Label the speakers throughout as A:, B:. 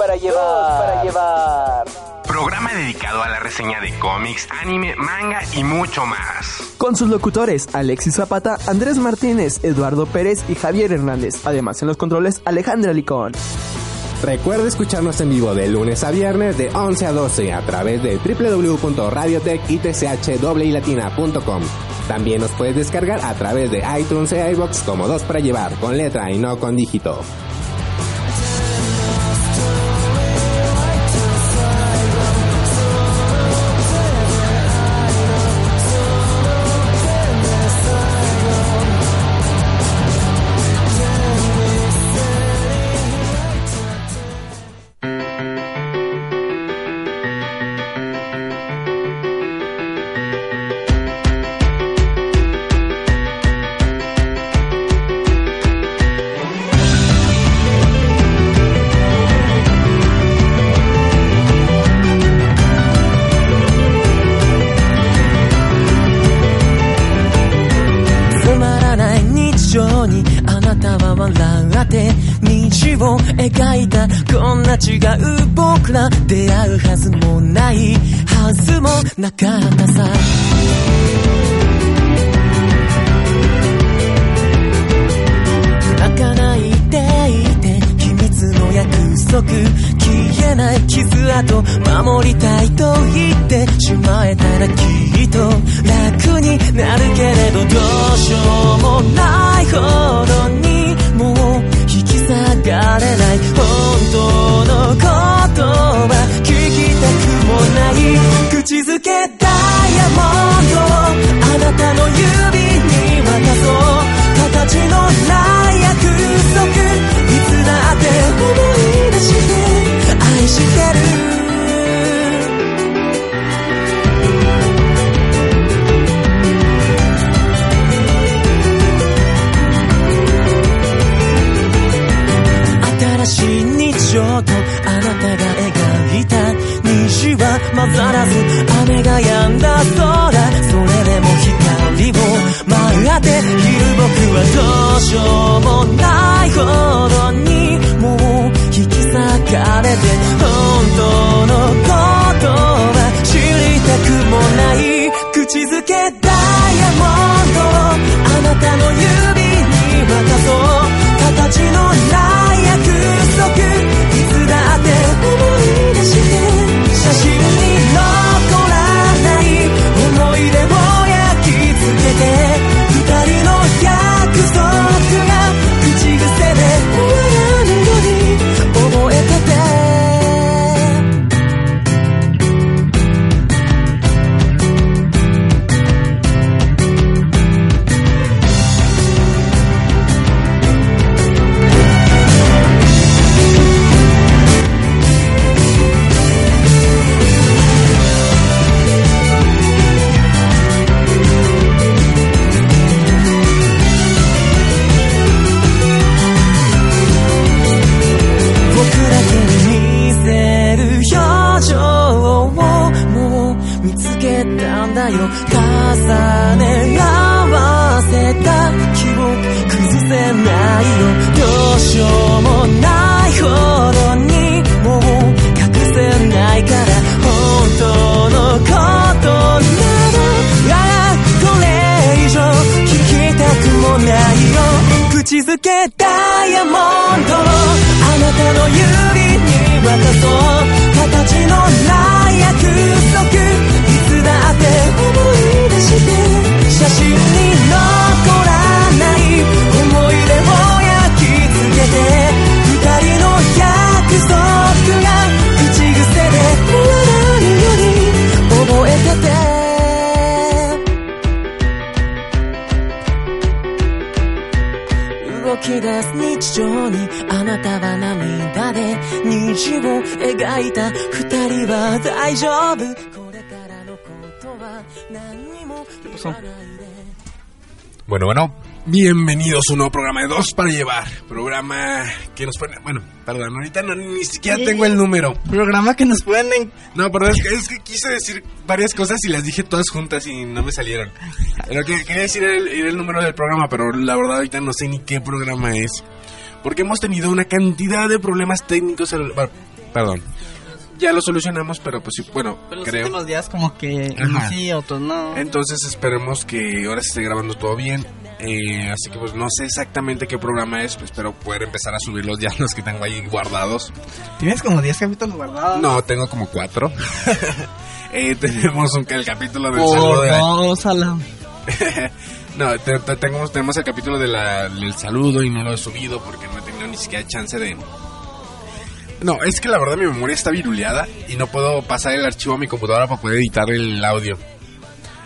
A: para llevar. para llevar.
B: Programa dedicado a la reseña de cómics, anime, manga y mucho más.
C: Con sus locutores Alexis Zapata, Andrés Martínez, Eduardo Pérez y Javier Hernández. Además en los controles Alejandra Licón.
D: Recuerda escucharnos en vivo de lunes a viernes de 11 a 12 a través de www.radiotechitchwilatina.com. También nos puedes descargar a través de iTunes e iBox como dos para llevar, con letra y no con dígito.
E: 虹を描いたこんな違う僕ら出会うはずもないはずもなかったさ。泣かないでいて秘密の約束。消えない傷跡守りたいと言ってしまえたらきっと楽になるけれどどうしようもないほどに引き下がれない本当の言葉聞きたくもない口づけ混ざらず雨が止んだ空それでも光を待っている僕はどうしようもないほどにもう引き裂かれて本当のことは知りたくもない口づけダイヤモンドあなたの指に渡そう形のない ¿Qué pasó?
F: Bueno, bueno, bienvenidos a un nuevo programa de Dos para Llevar. Programa que nos pueden. Bueno, perdón, ahorita no, ni siquiera tengo el número.
G: Programa que nos pueden.
F: No, perdón, es que, es que, quise decir varias cosas y las dije todas juntas y no me salieron. Lo que quería decir era el, número del programa, pero la verdad ahorita no sé ni qué programa es. Porque hemos tenido una cantidad de problemas técnicos. Al... Bueno, perdón ya lo solucionamos, pero pues sí, bueno,
G: Pero los
F: creo.
G: últimos días como que
F: Ajá.
G: sí, otros no.
F: Entonces esperemos que ahora se esté grabando todo bien. Eh, así que pues no sé exactamente qué programa es, pues, espero poder empezar a subirlos ya los que tengo ahí guardados.
G: Tienes como 10 capítulos guardados.
F: No, tengo como cuatro. Eh, tenemos un, el capítulo del
G: Por
F: saludo de la- No, te- te- tenemos, tenemos el capítulo de la- del saludo y no lo he subido porque no he tenido ni siquiera chance de... No, es que la verdad mi memoria está viruleada y no puedo pasar el archivo a mi computadora para poder editar el audio.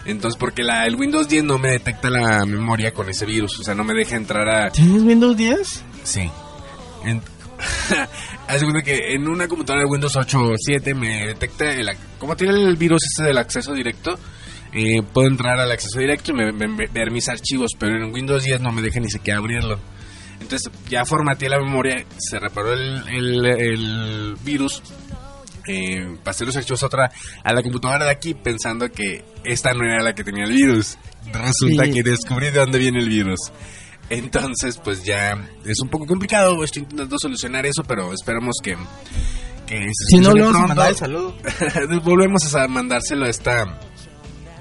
F: Entonces, porque la, el Windows 10 no me detecta la memoria con ese virus, o sea, no me deja entrar a...
G: ¿Tienes Windows 10?
F: Sí. En... Haz que en una computadora de Windows 8 o 7 me detecta, el, como tiene el virus este del acceso directo, eh, puedo entrar al acceso directo y me- ver mis archivos, pero en Windows 10 no me deja ni siquiera abrirlo. Entonces ya formateé la memoria, se reparó el, el- el virus, eh, pasé los archivos a otra, a la computadora de aquí pensando que esta no era la que tenía el virus. Resulta
G: Sí.
F: que descubrí de dónde viene el virus. Entonces, pues ya es un poco complicado. Estoy intentando solucionar eso, pero esperamos que, que se
G: Si no, le vamos a el saludo.
F: Volvemos a mandárselo a esta.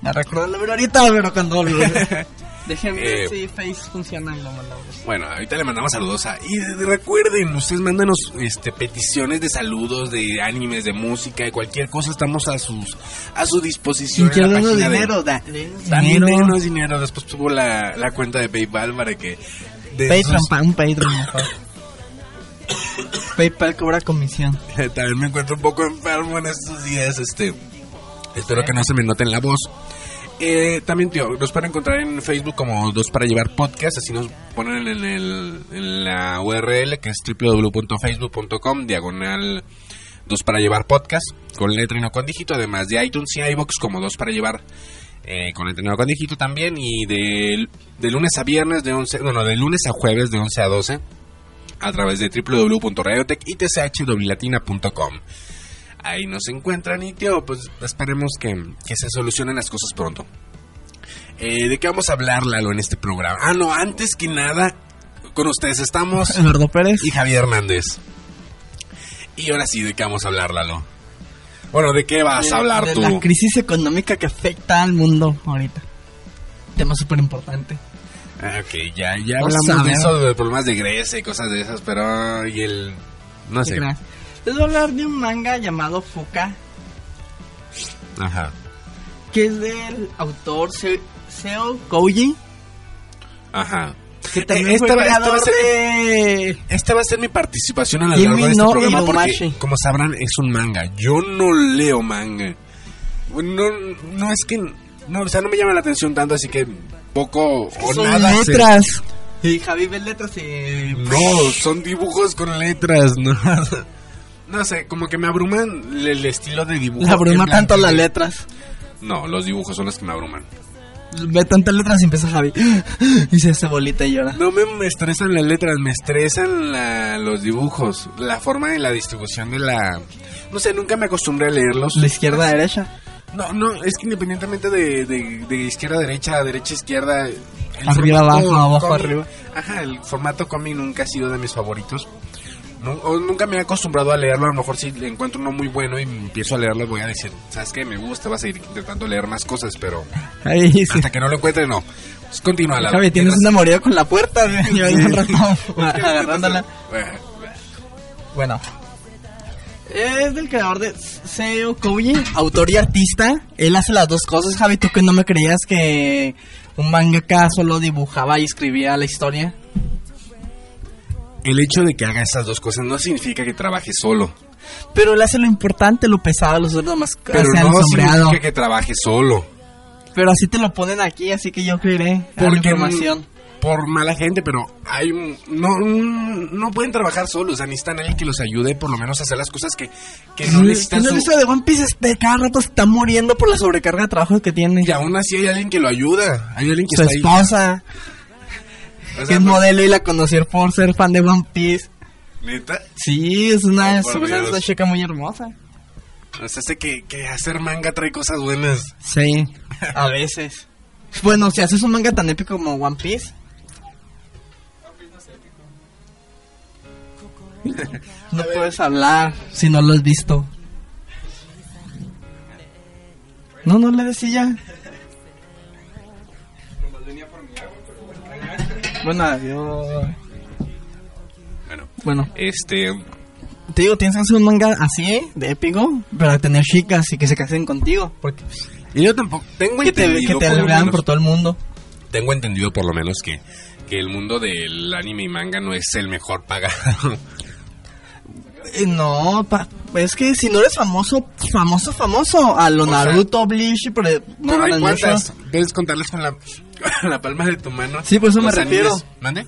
G: Me recuerdo el número ahorita, pero cuando Déjenme
F: Eh,
G: si Face funciona y lo mandamos.
F: Bueno, ahorita le mandamos saludos a. Y de- recuerden, ustedes mándanos este, peticiones de saludos, de animes, de música, de cualquier cosa. Estamos a sus a su disposición.
G: Si
F: en la página de-
G: dinero, da, dinero.
F: denos dinero. Después subo la, la cuenta de PayPal para que. de
G: Patreon,
F: sus-
G: pa- un Patreon mejor. PayPal cobra comisión.
F: También me encuentro un poco enfermo en estos días. Este, espero que no se me note en la voz. Eh, también, tío, nos pueden encontrar en Facebook como Dos para Llevar Podcast. Así nos ponen en, el, la URL que es www.facebook.com diagonal Dos para Llevar Podcast con letra y no con dígito. Además de iTunes y iBox como Dos para Llevar eh, con letra y no con dígito también. Y de, de lunes a viernes, de 11, bueno, de lunes a jueves de 11 a 12 a través de www.radiotech.com. Ahí nos encuentran y tío, pues esperemos que, que se solucionen las cosas pronto. Eh, ¿De qué vamos a hablar, Lalo, en este programa? Ah, no, antes que nada, con ustedes estamos
G: Eduardo Pérez.
F: y Javier Hernández. Y ahora sí, ¿de qué vamos a hablar, Lalo? Bueno, ¿de qué vas a hablar
G: de
F: tú?
G: la crisis económica que afecta al mundo ahorita. Tema súper importante.
F: Ah, ok, ya, ya hablamos de eso, de problemas de Grecia y cosas de esas, pero... Y el... No sé.
G: Gracias. Les voy a hablar de un manga llamado Fuka,
F: Ajá.
G: que es del autor Se- Seo Kouji,
F: Ajá.
G: que también
F: Eh, esta va- esta va a ser-
G: de...
F: Esta va a ser mi participación a
G: Kimi
F: largo de este
G: no
F: programa porque, como sabrán, es un manga. Yo no leo manga. No, no es que... No, o sea, no me llama la atención tanto, así que poco o
G: Son
F: nada
G: letras. Y Javi ve letras y...
F: No, son dibujos con letras, no. No sé, como que me abruman el, el estilo de dibujo.
G: Le abruma tanto las letras.
F: No, los dibujos son los que me abruman.
G: Ve tantas letras y empieza Javi. Y se hace bolita y llora.
F: No me, me estresan las letras, me estresan la- los dibujos, la forma y la distribución de la... No sé, nunca me acostumbré a leerlos.
G: La izquierda, derecha.
F: No, no, es que independientemente de, de, de izquierda a derecha, derecha a izquierda... el
G: Arriba,
F: formato
G: abajo, abajo, arriba.
F: Ajá, el formato cómic nunca ha sido de mis favoritos. No, o nunca me he acostumbrado a leerlo, a lo mejor si le encuentro uno muy bueno y empiezo a leerlo voy a decir, ¿sabes qué? Me gusta, vas a ir intentando leer más cosas, pero
G: Ahí sí.
F: hasta que no lo encuentre, no. Pues continúa la
G: Javi, tienes una mordida con la puerta. Yo ahí un rato agarrándola.
F: Bueno.
G: Es del creador de Seo Kouji, autor y artista. Él hace las dos cosas, Javi. ¿Tú que no me creías que un mangaka solo dibujaba y escribía la historia?
F: El hecho de que haga esas dos cosas no significa que trabaje solo.
G: Pero él hace lo importante, lo pesado, los otros más
F: Pero no significa que trabaje solo.
G: Pero así te lo ponen aquí, así que yo creeré
F: Porque
G: información.
F: por mala gente, pero hay no, no pueden trabajar solos, o sea, necesitan alguien que los ayude por lo menos a hacer las cosas que, que no necesitan
G: ¿No
F: su-
G: de One Piece? De cada rato se está muriendo por la sobrecarga de trabajo que tiene.
F: Y aún así hay alguien que lo ayuda, hay alguien que
G: Su
F: está ahí.
G: Que es
F: no-
G: modelo y la conocí por ser fan de One Piece.
F: neta,
G: Sí, es una,
F: Ay,
G: es una, chica muy hermosa.
F: sea, sé que, que hacer manga trae cosas buenas.
G: Sí, a veces. Bueno, si haces un manga tan épico como One Piece. No puedes hablar si no lo has visto. No, no le decía. Bueno, adiós.
F: Bueno,
G: Bueno,
F: este,
G: te digo, tienes que hacer un manga así, de épico, para tener chicas y que se casen contigo. Porque
F: y yo tampoco tengo
G: que te,
F: entendido
G: que te
F: por menos-
G: por todo el mundo.
F: tengo entendido por lo menos que, que el mundo del anime y manga no es el mejor pagado.
G: Eh, No, pa- es que si no eres famoso, famoso, famoso, a lo
F: O sea,
G: Naruto, Bleach, por no
F: Pero hay cuántas, debes contarlas con la, la palma de tu mano.
G: Sí, por eso me refiero.
F: ¿Mande?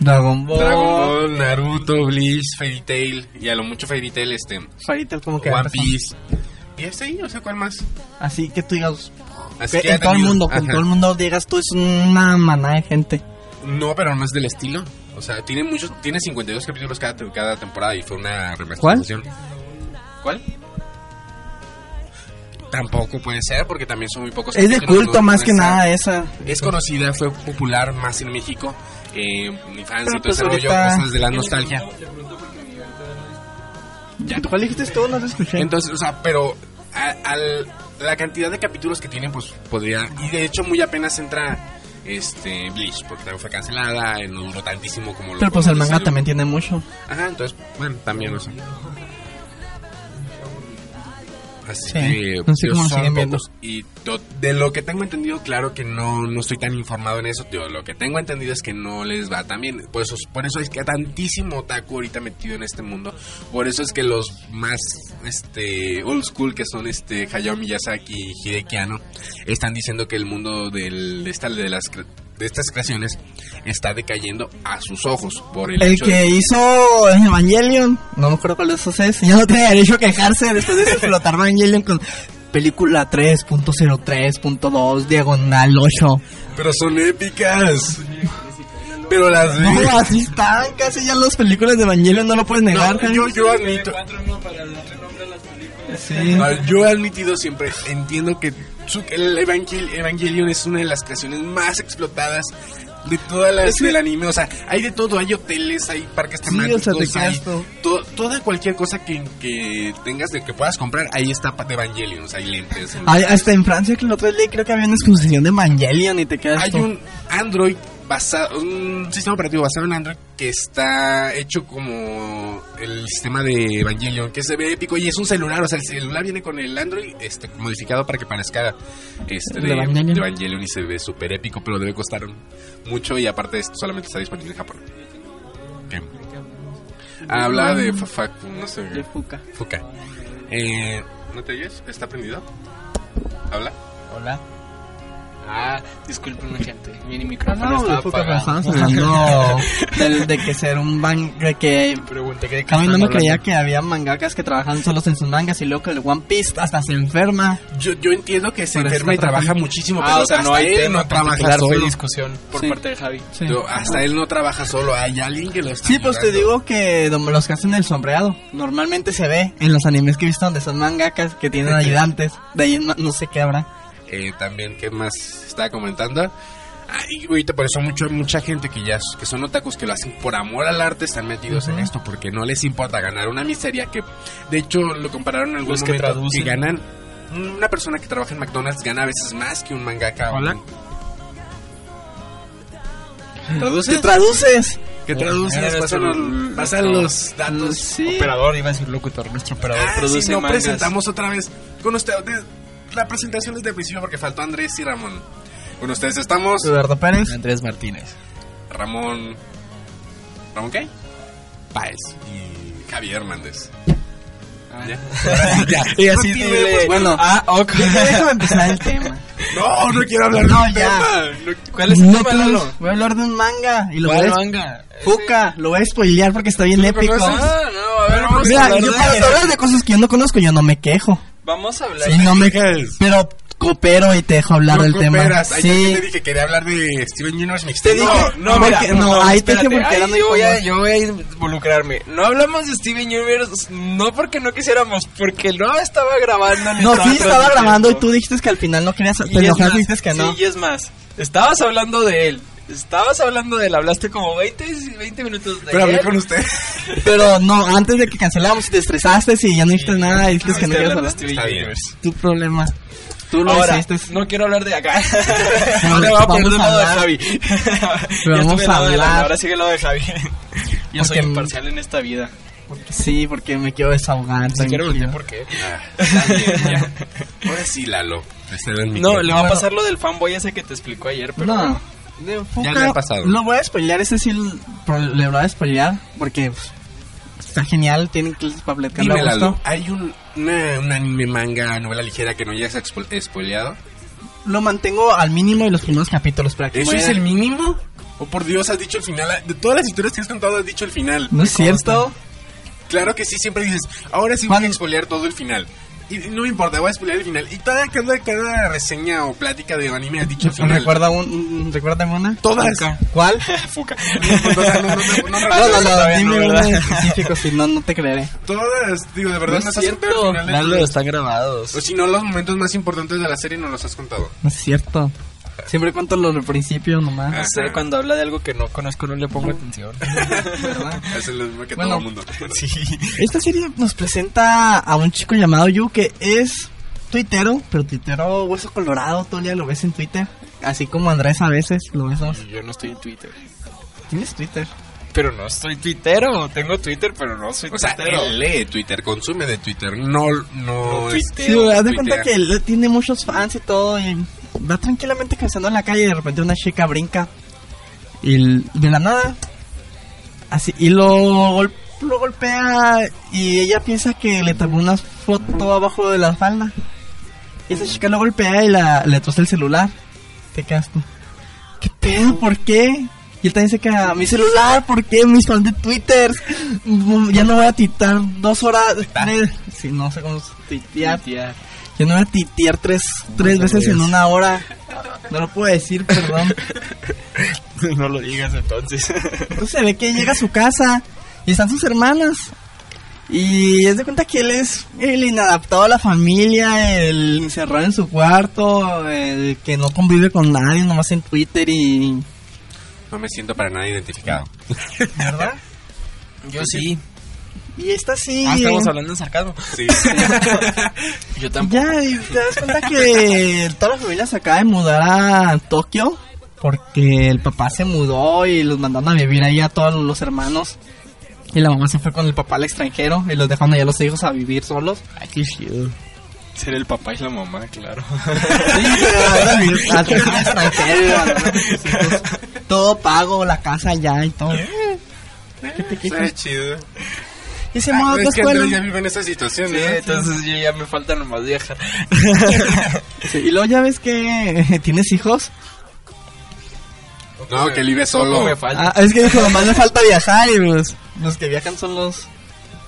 G: Dragon Ball,
F: Dragon Ball, Naruto, Bleach, Fairy Tail y a lo mucho Fairy Tail, este,
G: Fairy Tail, como que
F: One Piece. Y este ahí, o sea, ¿cuál más?
G: Así que tú digas,
F: Así
G: que en todo el mundo,
F: ajá.
G: todo el mundo digas tú es una maná de gente.
F: No, pero no es del estilo. O sea, tiene muchos, tiene 52 capítulos cada, cada temporada y fue una remasterización. ¿Cuál? Tampoco puede ser porque también son muy pocos.
G: Es de culto más que nada esa.
F: Es conocida, fue popular más en México. Eh, mi fans y todo ese rollo,
G: ahorita-
F: cosas de la nostalgia.
G: ¿Cuál dijiste tú? No te escuché.
F: Entonces, o sea, pero a- la cantidad de capítulos que tienen, pues podría. Y de hecho, muy apenas entra este Bleach, porque también fue cancelada, no duró tantísimo como lo
G: Pero pues el manga
F: salió.
G: también tiene mucho.
F: Ajá, entonces, bueno, también, o sea. Así
G: Sí,
F: que
G: no sé cómo
F: son pocos. Y de lo que tengo entendido, claro que no, no estoy tan informado en eso. Tío, lo que tengo entendido es que no les va tan bien. Por eso, por eso es que hay tantísimo otaku ahorita metido en este mundo. Por eso es que los más este old school, que son este Hayao Miyazaki y Hideki Anno, están diciendo que el mundo del, de, esta- de las de estas creaciones está decayendo a sus ojos por el,
G: El
F: hecho de-
G: que hizo Evangelion, no me acuerdo cuál de esos es, ya no tiene derecho a quejarse después de explotar Evangelion con película 3.03.2, diagonal 8.
F: Pero son épicas. Pero las vi.
G: No, así están casi ya las películas de Evangelion, no lo puedes negar.
F: No, yo, yo admito.
G: Sí.
F: Ah, Yo he admitido siempre, entiendo que el Evangel- Evangelion es una de las creaciones más explotadas de todas las
G: que-
F: del anime. O sea, hay de todo, hay hoteles, hay parques
G: Sí,
F: temáticos,
G: o sea, te
F: hay to- toda cualquier cosa que, que tengas de que puedas comprar, ahí está de Evangelion, o sea, hay lentes.
G: Hay- hasta en Francia que el otro día creo que había una exposición de Evangelion y te quedas
F: Hay un Android basado, un sistema operativo basado en Android que está hecho como el sistema de Evangelion, que se ve épico y es un celular, o sea, el celular viene con el Android este, modificado para que parezca este,
G: ¿De Evangelion?
F: de Evangelion y se ve súper épico, pero debe costar mucho y aparte esto solamente está disponible en Japón. Bien. Habla de fa- fa- no sé,
G: De Fuca.
F: Fuka. Eh, ¿No te oyes? ¿Está prendido? ¿Habla?
G: Hola.
H: Ah, disculpen gente, mi
G: No,
H: micrófono
G: no,
H: estaba apagado.
G: hablando del- de, que ser un ban de que
H: Pregunté que
G: no me creía que había mangakas que trabajan solos en sus mangas y luego que el One Piece hasta se enferma.
F: Yo, yo entiendo que se enferma y trabaja
G: trabajando.
F: muchísimo,
H: Ah,
F: pero
H: o sea, no
F: hasta
H: hay tema
F: no trabaja solo.
H: discusión por
G: Sí.
H: parte de Javi.
G: Sí.
F: Yo- hasta él no trabaja solo, hay alguien que lo está
G: Sí, pues te digo que los que hacen el sombreado normalmente se ve en los animes que he visto donde son mangakas que tienen ayudantes. De ahí no, no sé qué habrá.
F: Eh, también, ¿qué más estaba comentando? Ah, y ahorita por eso mucho, mucha gente que ya que son otakus que lo hacen por amor al arte están metidos en esto porque no les importa ganar una miseria que de hecho lo compararon en algún
H: Los que
F: momento
H: traducen.
F: que ganan una persona que trabaja en McDonald's gana a veces más que un mangaka o
H: Hola.
F: un-
G: ¿Te
F: ¿Traduces?
G: traduces?
F: ¿Qué traduces? Pasan,
H: el-
F: pasan los datos.
G: Sí.
H: Operador, iba a decir locutor, nuestro operador
F: Ah,
H: produce
F: sí, no
H: mangas.
F: presentamos otra vez con ustedes. La presentación desde el principio porque faltó Andrés y Ramón. Con ustedes estamos
G: Eduardo Pérez.
H: Andrés Martínez.
F: Ramón. ¿Ramón qué? Páez y Javier Hernández. ¿Ya? ya.
H: Y así
F: No tiene, pues,
G: Bueno,
H: Ah, ok.
G: déjame empezar el tema.
F: No, no quiero hablar
G: No,
F: del
G: ya.
F: tema.
H: ¿Cuál es el
G: No,
H: tema, Lalo?
G: Voy a hablar de un manga. Y lo
H: ¿Cuál
G: voy a
H: manga?
G: Fuca, lo voy a spoilear porque está bien épico.
F: conoces?
H: Ah, no, a ver, vamos a
G: Mira,
H: hablar
G: yo
H: de
G: cuando hablas de cosas que yo no conozco, yo no me quejo.
H: Vamos a hablar
G: Sí,
H: de-
G: no me. Pero coopero y te dejo hablar
F: No
G: del tema.
F: Ahí
G: Sí.
F: también te dije que quería hablar de Steven Universe Mixtape.
G: Te dije-
F: No,
H: No,
G: Porque-
H: mira,
G: no, ahí te dije
H: espérate,
G: porque muy
H: yo voy, a, yo voy a involucrarme. No hablamos de Steven Universe, no porque no quisiéramos, porque no estaba grabando. ni
G: No, sí estaba grabando y tú dijiste que al final no querías.
H: Y
G: Te enojaste dijiste que no.
H: Sí, y es más, estabas hablando de él. Estabas hablando de él, hablaste como 20, 20 minutos de
F: Pero hablé
H: él.
F: con usted.
G: Pero no, antes de que canceláramos, te estresaste y ya no dijiste nada y dijiste que no
H: Estoy
G: querías
H: hablando de
G: hablar.
H: Steven
F: Está bien.
H: Universe.
G: Tu problema. Tú lo
H: Ahora,
G: hiciste.
H: no quiero hablar de acá.
G: No,
H: No, me voy a poner
G: vamos
H: del
G: a
H: lado de
G: hablar.
H: Javi.
G: Pero
H: ya
G: vamos a
H: lado de Lalo,
G: hablar.
H: ahora sigue el lado de Javi. Yo soy imparcial en esta vida.
G: Sí, porque me quiero desahogar.
H: Si quiero decir por qué.
F: Ah. Ahora sí, Lalo. Este
H: No, le va a pasar lo del fanboy ese que te explicó ayer, pero
G: No. De
F: Ya le ha pasado.
G: Lo voy a spoilear, ese sí le voy a spoilear porque pues, está genial, tienen clases para platicar.
F: ¿hay un, una, un anime, manga, novela ligera que no hayas expo- spoileado?
G: Lo mantengo al mínimo y los primeros capítulos que
F: ¿Eso es el mínimo? Oh, por Dios, has dicho el final. De todas las historias que has contado, has dicho el final.
G: No es cierto.
F: Claro que sí, siempre dices, ahora sí voy a expoliar todo el final. Y no me importa, voy a expoliar el final. Y toda, cada, cada reseña o plática de anime has dicho el final.
G: ¿Recuerda un, ¿Recuérdame una?
F: Todas.
G: ¿Cuál?
H: Fuca.
F: No, no, no, no, no,
G: No, no,
F: recuerdo.
G: no,
H: todavía
G: dime
H: no,
G: una
H: ¿verdad?
G: en específico, si no, no te creeré.
F: Todas, digo, de verdad
H: No es cierto.
F: el final
H: están grabados.
F: O si no, los momentos más importantes de la serie no los has contado.
G: No es cierto. Siempre cuento lo del principio nomás.
H: No sé, cuando habla de algo que no conozco no le pongo atención.
G: ¿verdad?
F: Es lo mismo que
G: Bueno.
F: todo el mundo.
H: Sí.
G: Esta serie nos presenta a un chico llamado Yu que es tuitero, pero tuitero hueso colorado, todo el día lo ves en Twitter. Así como Andrés a veces lo ves.
H: Yo no estoy en Twitter.
G: ¿Tienes Twitter?
H: Pero no soy tuitero. Tengo Twitter, pero no soy
F: O sea,
H: tuitero.
F: él lee Twitter, consume de Twitter, no, no,
H: No
F: es-
G: Sí,
H: tuiteo.
G: haz de cuenta que él tiene muchos fans y todo y va tranquilamente caminando en la calle y de repente una chica brinca y de la nada así y lo, gol- lo golpea y ella piensa que le tomó una foto abajo de la falda. Y esa chica lo golpea y la, le troza el celular. Te quedas tú ¿qué pedo? ¿por qué? y él también se queda mi celular ¿por qué? mis fans de Twitter. Mm, ya no voy a titar dos horas tres sí, no sé cómo titear a titear tres, tres veces en una hora. No lo puedo decir, perdón.
H: no lo digas entonces.
G: Entonces se ve que llega a su casa y están sus hermanas. Y es de cuenta que él es el inadaptado a la familia, el encerrado en su cuarto, el que no convive con nadie, nomás en Twitter y...
F: No me siento para nada identificado.
G: ¿Verdad?
H: Yo sí.
G: Y esta sí...
H: Ah, estamos hablando en sarcasmo.
F: Sí.
H: Yo tampoco.
G: Ya, y te das cuenta que toda la familia se acaba de mudar a Tokio porque el papá se mudó y los mandaron a vivir ahí a todos los hermanos. Y la mamá se fue con el papá al extranjero y los dejaron allá a los hijos a vivir solos. Ay, qué chido.
H: Ser el papá y la mamá, claro.
G: Sí, al extranjero. Todo pago, la casa allá y todo. ¿Qué te?
F: Está chido.
G: Y se muda a
F: Ah,
G: otra
F: es que Andrés ya
G: escuela.
F: vive en esa situación,
H: Sí,
F: ¿no?
H: entonces yo ya me falta nomás viajar.
G: Sí, y luego ya ves que tienes hijos.
F: No, que él vive solo.
H: me falta.
G: Ah, es que dijo, nomás me falta viajar y pues los que viajan son los...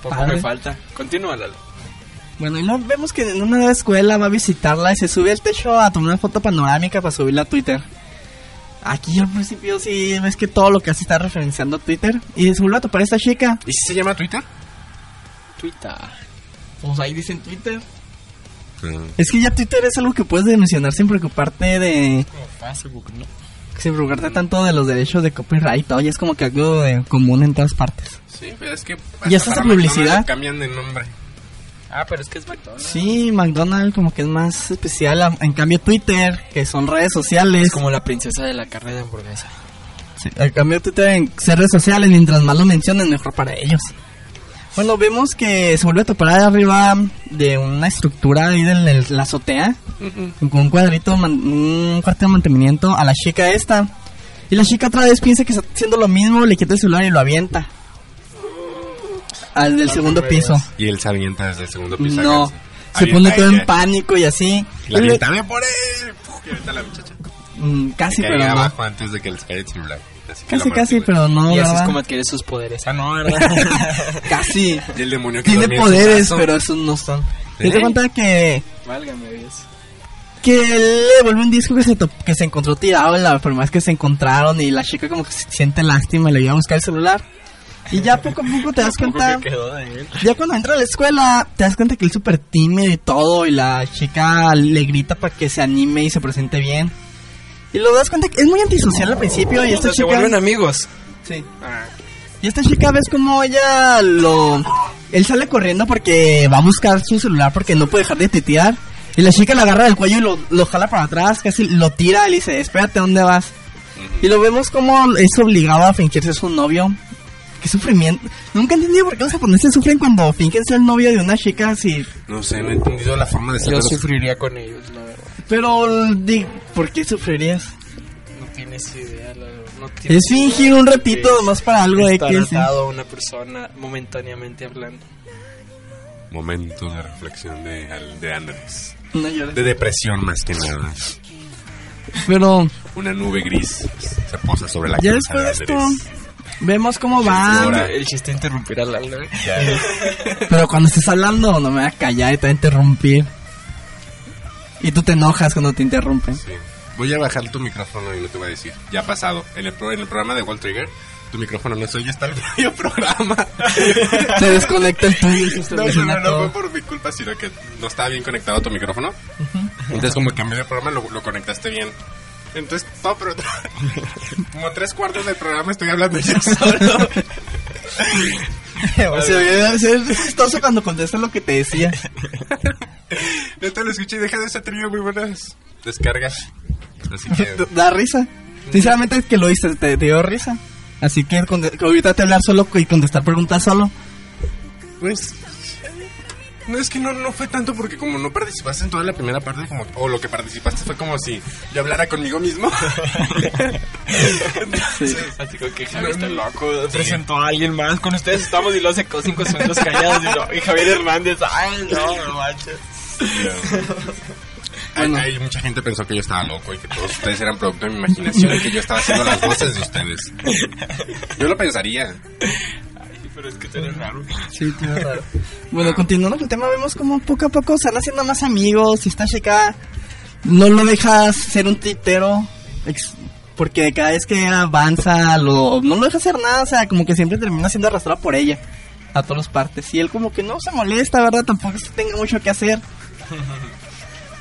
H: Poco
G: padre.
H: me falta. Continúa, Lalo.
G: Bueno, y luego vemos que en una nueva escuela va a visitarla y se sube al techo a tomar una foto panorámica para subirla a Twitter. Aquí al principio sí ves que todo lo que hace está referenciando a Twitter. Y se vuelve a topar esta chica.
F: ¿Y si se llama Twitter?
H: Twitter.
G: Pues ahí dicen Twitter. Es que ya Twitter es algo que puedes mencionar sin preocuparte de...
H: Como Facebook, ¿no?
G: Sin preocuparte tanto de los derechos de copyright. Todo, ya es como que algo de común en todas partes.
F: Sí, pero es que...
G: ¿Ya
F: hasta
G: está esa publicidad?
F: McDonald's Cambian de nombre.
H: Ah, pero es que es McDonald's.
G: Sí, McDonald's como que es más especial. En cambio Twitter, que son redes sociales.
H: Es como la princesa de la carne de hamburguesa.
G: Sí, al cambio Twitter en ser redes sociales, mientras más lo mencionen, mejor para ellos. Bueno, vemos que se vuelve a topar arriba de una estructura ahí de la la azotea, con un cuadrito, man- un cuarto de mantenimiento a la chica esta. Y la chica otra vez piensa que está haciendo lo mismo, le quita el celular y lo avienta. Al del segundo piso.
F: Y él se avienta desde el segundo piso.
G: No, se
F: Avienta
G: pone todo en pánico y así.
F: La
G: Y le-
F: avienta, "Ve por él. Y la muchacha.
G: Mm, casi, pero no.
F: abajo antes de que les caiga el celular. Así
G: Casi, casi,
F: güey.
G: pero no,
H: y así es como adquiere sus poderes. Ah, no, ¿verdad?
G: Casi.
F: Y el demonio que
G: Tiene poderes, pero esos no son.
F: ¿Eh?
G: Te cuenta que
H: Válgame Dios.
G: que él le devuelve un disco que se, que se encontró tirado en la primera vez que se encontraron y la chica como que se siente lástima y le iba a buscar el celular. Y ya poco a poco te das cuenta,
H: ¿Qué quedó de él?
G: ya cuando entra a la escuela, te das cuenta que él es súper tímido y todo y la chica le grita para que se anime y se presente bien. Y lo das cuenta que es muy antisocial al principio y esta
H: sea, se
G: chica...
H: vuelven amigos.
G: Sí. Y esta chica ves como ella lo... Él sale corriendo porque va a buscar su celular porque no puede dejar de titear. Y la chica lo agarra del cuello y lo, lo jala para atrás, casi lo tira y le dice, espérate, ¿dónde vas? Y lo vemos como es obligado a fingirse su novio. Qué sufrimiento. Nunca he entendido por qué los japoneses sufren cuando fingen ser el novio de una chica así.
F: No sé, no he entendido la forma de ser
H: Yo sufriría con ellos, la verdad.
G: Pero, di, ¿por qué sufrirías?
H: No tienes idea, la verdad. No tienes
G: Es fingir un ratito nomás para algo de
H: Estar
G: que...
H: atado a una persona momentáneamente hablando.
F: Momento de reflexión de, de Andrés.
G: No llores.
F: De depresión más que nada.
G: Pero...
F: Una nube gris se posa sobre la
G: Ya
F: cabeza
G: después de
F: de
G: esto, vemos cómo va.
F: Ahora-
H: El chiste es interrumpir al Lalo. ¿eh?
G: Pero cuando estés hablando, no me voy a callar y te voy a interrumpir. Y tú te enojas cuando te interrumpen.
F: Sí. Voy a bajar tu micrófono y no te voy a decir. Ya ha pasado. En el, pro- en el programa de Wall Trigger, tu micrófono no soy, ya está el medio programa.
G: Se desconecta el tuyo.
F: No, no, no, no fue por mi culpa, sino que no estaba bien conectado tu micrófono. Entonces, como que a medio programa lo, lo conectaste bien. Entonces, todo, pero como tres cuartos del programa estoy hablando yo solo.
G: O sea, debe ser chistoso cuando contestas lo que te decía.
F: Neta lo escuché y deja de esa tenido muy buenas descargas. Así que.
G: Da risa. Sinceramente es que lo hice, te, te dio risa. Así que conte- ahorita te hablar solo y contestar preguntas solo.
F: Pues. No es que no, no fue tanto porque como no participaste en toda la primera parte, como, o lo que participaste fue como si yo hablara conmigo mismo.
H: Así como que Javier está loco. Presentó a alguien más. Con ustedes estamos y lo hace con cinco segundos callados. Y, lo- y Javier Hernández. Ay, no, no manches.
F: Hay, hay mucha gente pensó que yo estaba loco y que todos ustedes eran producto de mi imaginación y que yo estaba haciendo las voces de ustedes. Yo lo pensaría.
H: Pero es que eres raro.
G: Sí, tío, raro. Bueno, continuando con el tema, vemos como poco a poco se van haciendo más amigos. Y esta chica no lo dejas ser un titero. Porque cada vez que avanza, lo, no lo deja hacer nada. O sea, como que siempre termina siendo arrastrado por ella. A todas partes. Y él, como que no se molesta, ¿verdad? Tampoco es que tenga mucho que hacer.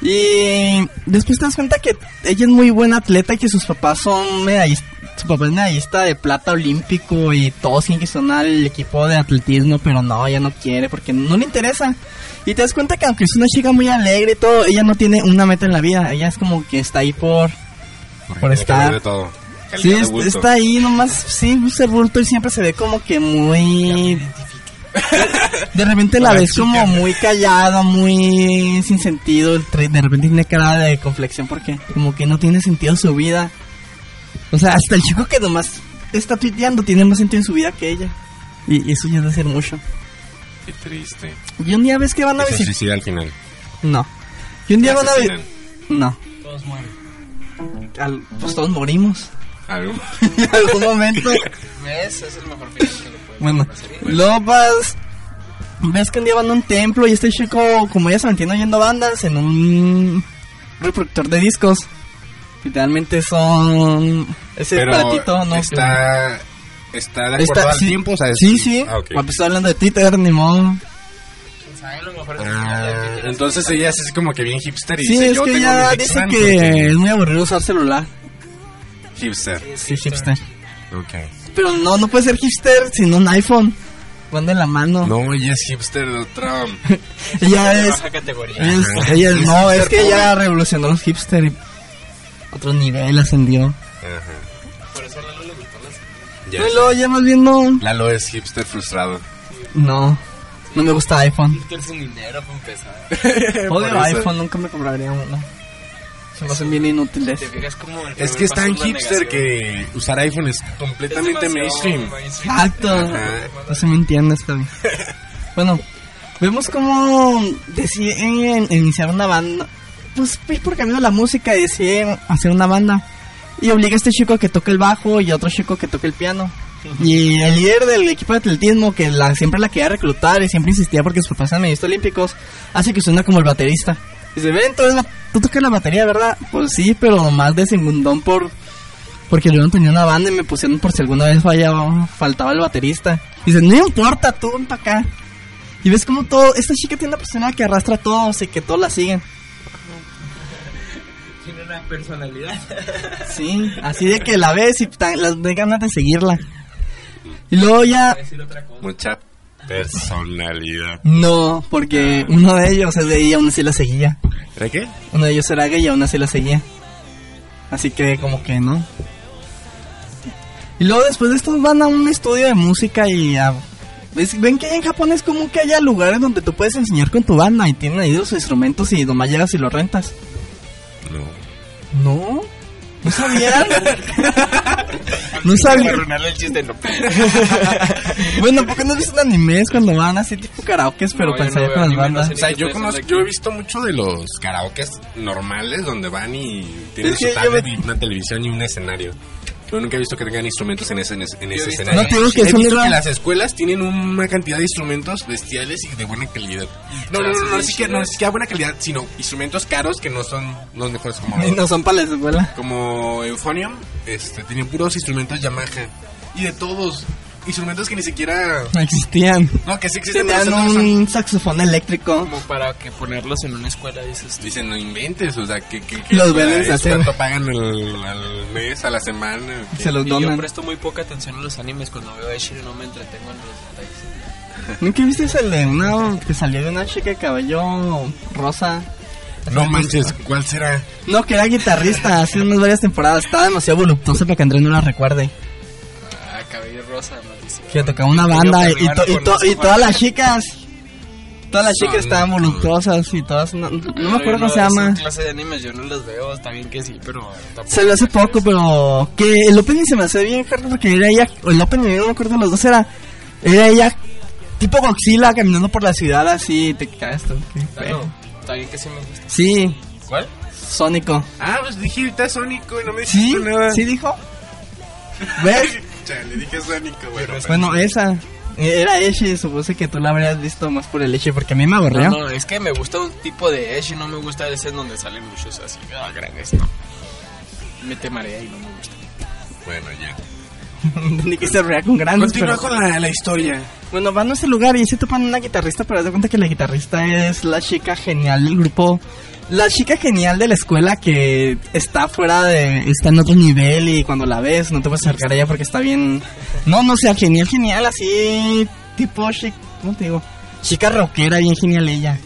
G: Y después te das cuenta que ella es muy buena atleta y que sus papás son medallistas. Su papá es medallista de plata olímpico y todos quieren que son al equipo de atletismo, pero no, ella no quiere porque no le interesa. Y te das cuenta que aunque es una chica muy alegre y todo, ella no tiene una meta en la vida. Ella es como que está ahí por...
F: Porque
G: Por estar.
F: de todo.
G: Sí, está ahí nomás, sí, el bulto y siempre se ve como que muy... De repente la ves como muy callada, muy sin sentido. tre- De repente tiene cara de conflexión porque como que no tiene sentido su vida. O sea, hasta el chico que nomás está tuiteando tiene más sentido en su vida que ella. Y eso ya es decir mucho.
F: Qué triste.
G: Y un día ves que van a
F: Se
G: visitar...
F: suicida al final.
G: No. Y un día van a visitar... No.
H: Todos mueren.
G: Al- Pues todos morimos.
F: Algo.
G: en algún momento.
H: ¿Ves? Es el mejor final que le puede
G: Bueno, luego vas. Ves que un día van a un templo y este chico, como ya se mantiene oyendo bandas en un reproductor de discos. Literalmente son. Ese
F: Pero
G: platito, ¿no?
F: está, está de acuerdo
G: Está-
F: al
G: sí.
F: tiempo, o sea, es-
G: Sí, sí.
F: Ah, ok.
G: Pues estoy hablando de Twitter, ni modo.
F: Ah, entonces ella es así como que bien hipster y
G: Sí,
F: dice,
G: es
F: yo
G: que
F: tengo
G: ella dice que
F: porque-
G: es muy aburrido usar celular.
F: Hipster.
G: Sí, hipster.
F: Ok.
G: Pero no, no puede ser hipster sin un iPhone. Van de la mano.
F: No, ella es hipster de Trump.
G: Ella es.
H: Baja categoría.
G: ella es- ella-
F: Es
G: no, es
F: hipster
G: que ella revolucionó los hipster y otro nivel ascendió.
F: Ajá.
H: Por eso a Lalo le gustó las...
F: Ya
G: luego ya más viendo.
F: Lalo es hipster frustrado.
G: No, no me gusta iPhone.
H: Tienes un dinero para empezar.
G: Odio iPhone, nunca me compraría uno. Se me hacen bien inútiles.
H: Te fijas como... el
F: Es que es tan hipster
H: negación.
F: que usar iPhone es completamente mainstream.
G: Exacto. No se me entiende, está bien. Bueno, vemos cómo deciden iniciar una banda. Pues ir por camino la música y deciden hacer una banda. Y obliga a este chico a que toque el bajo y a otro chico que toque el piano. Y el líder del equipo de atletismo, que la, siempre la quería reclutar y siempre insistía porque sus papás eran medistas olímpicos, hace que suena como el baterista. Dice, ven, tú, eres la- tú tocas la batería, ¿verdad? Pues sí, pero nomás de segundón por... Porque yo no tenía una banda y me pusieron por si alguna vez fallaba, faltaba el baterista. Dice, no importa, tú ven para acá. Y ves como todo, esta chica tiene una persona que arrastra a todos y que todos la siguen.
H: Tiene una personalidad.
G: Sí, así de que la ves y las de ganas de seguirla. Y luego ya...
F: Mucha personalidad.
G: No, porque uno de ellos es gay y aún así la seguía.
F: ¿Era qué?
G: Uno de ellos era gay y aún así la seguía. Así que como que no. Y luego después de esto van a un estudio de música y a... Ven que en Japón es como que haya lugares donde tú puedes enseñar con tu banda y tienen ahí los instrumentos y nomás llegas y los rentas.
F: No.
G: ¿No? ¿No sabían? no sabían.
H: arruinarle el chiste, no.
G: bueno, ¿por qué no has visto animes cuando van así tipo karaokes, pero
H: No,
G: para
H: yo no
G: con las
H: no
G: bandas?
H: sé
F: O sea,
H: ¿Qué
F: yo conozco, yo he visto mucho de los karaokes normales donde van y tienen su tablet
G: me-
F: y una televisión y un escenario. Pero nunca he visto que tengan instrumentos en ese, en ese, en ese escenario.
G: No, te digo que
F: he visto que las escuelas tienen una cantidad de instrumentos bestiales y de buena calidad. No, no, no, no, no, es que, no es que a buena calidad, sino instrumentos caros que no son los mejores como...
G: No son para la escuela.
F: como Euphonium, este, tenían puros instrumentos Yamaha. Y de todos, instrumentos que ni siquiera...
G: No existían.
F: No, que sí existen, no son-
G: un saxofón eléctrico.
H: Como para que ponerlos en una escuela, dices tú.
F: Dicen, no inventes, o sea, que... que, que
G: Los venden así.
F: ¿Cuánto pagan al, al mes, a la semana? ¿Qué?
G: Se los
H: Y yo
G: donan.
H: presto muy poca atención a los animes cuando veo a Eshiro no me entretengo en los detalles.
G: ¿Nunca viste el de una que salió de una chica de cabello rosa?
F: No manches, ¿cuál será?
G: No, que era guitarrista hace unas varias temporadas. Estaba demasiado voluptuosa para que Andrés no la recuerde.
H: Ah, cabello rosa,
G: Que tocaba una banda y, y, to- y to- y todas las chicas. Todas las chicas estaban voluptuosas y todas. No, no me acuerdo cómo se llama.
H: Clase de animes yo no los veo, está bien que sí, pero tampoco.
G: Salió hace poco, pero que el opening se me hace bien porque era ella, o el opening no me acuerdo de los dos, era, era ella tipo Godzilla caminando por la ciudad así, te caes tú. qué
H: Claro,
G: feo.
H: está bien que sí me gusta.
G: Sí,
H: ¿Cuál?
G: Sónico.
F: Ah, pues dije ahorita Sónico y no me
G: Sí,
F: dijiste nada.
G: sí dijo. ¿Ves?
F: Chale, dije Sónico, bueno.
G: bueno, esa. Era Eshi, supuse que tú la habrías visto más por el Eshi porque a mí me aburrió.
H: No, no, es que me gusta un tipo de Esh y no me gusta ese en donde salen muchos así. Ah, grandes, no. Me te marea y no me gusta.
F: Bueno, ya.
G: Ni que se rea con grandes.
F: Continúa
G: pero-
F: con la, la historia.
G: Bueno, van a ese lugar y se topan una guitarrista, pero haz de cuenta que la guitarrista es la chica genial del grupo. La chica genial de la escuela que está fuera de. está en otro nivel y cuando la ves no te puedes acercar a ella porque está bien. No, no sea genial, genial, así. tipo chic. ¿Cómo te digo? Chica rockera, bien genial ella.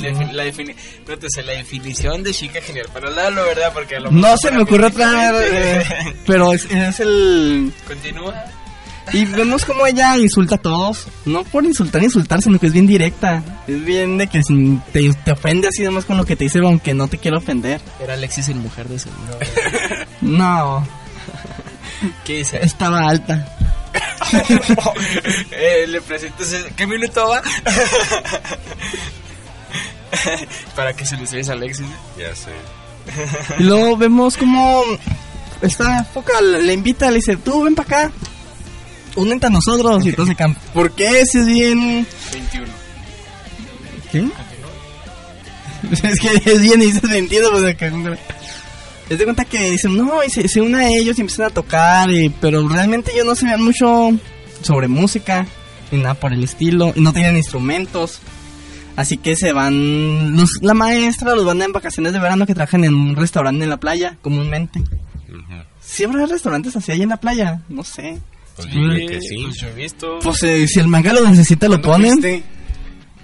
H: La, no te sé la definición de chica genial, pero la verdad porque a lo
G: No se me ocurre otra eh, pero es, es el.
H: Continúa.
G: Y vemos como ella insulta a todos. No por insultar, insultar, sino que es bien directa. Es bien de que te, te ofende así nomás con lo que te dice, aunque no te quiero ofender.
H: Era Alexis en mujer de seguro.
G: No,
H: ¿Qué dice?
G: estaba alta.
H: eh, le presento ese- ¿Qué minuto va? Para que se le a Alexis.
F: Ya sé.
G: Y luego vemos como esta foca le invita, le dice, tú ven para acá. Únete a nosotros. Y entonces, ¿por qué? Si es bien...
H: 21.
G: ¿Qué? es que es bien y dices sentido, pues acá. Es de cuenta que dicen, no, y se, se une a ellos y empiezan a tocar, y, pero realmente ellos no sabían mucho sobre música, ni nada por el estilo, y no tenían instrumentos. Así que se van, los- la maestra los van en vacaciones de verano que trabajan en un restaurante en la playa, comúnmente. ¿Sí habrá restaurantes así ahí en la playa? No sé.
F: Pues que sí.
H: Pues yo he visto.
G: Pues eh, si el manga lo necesita, lo ponen.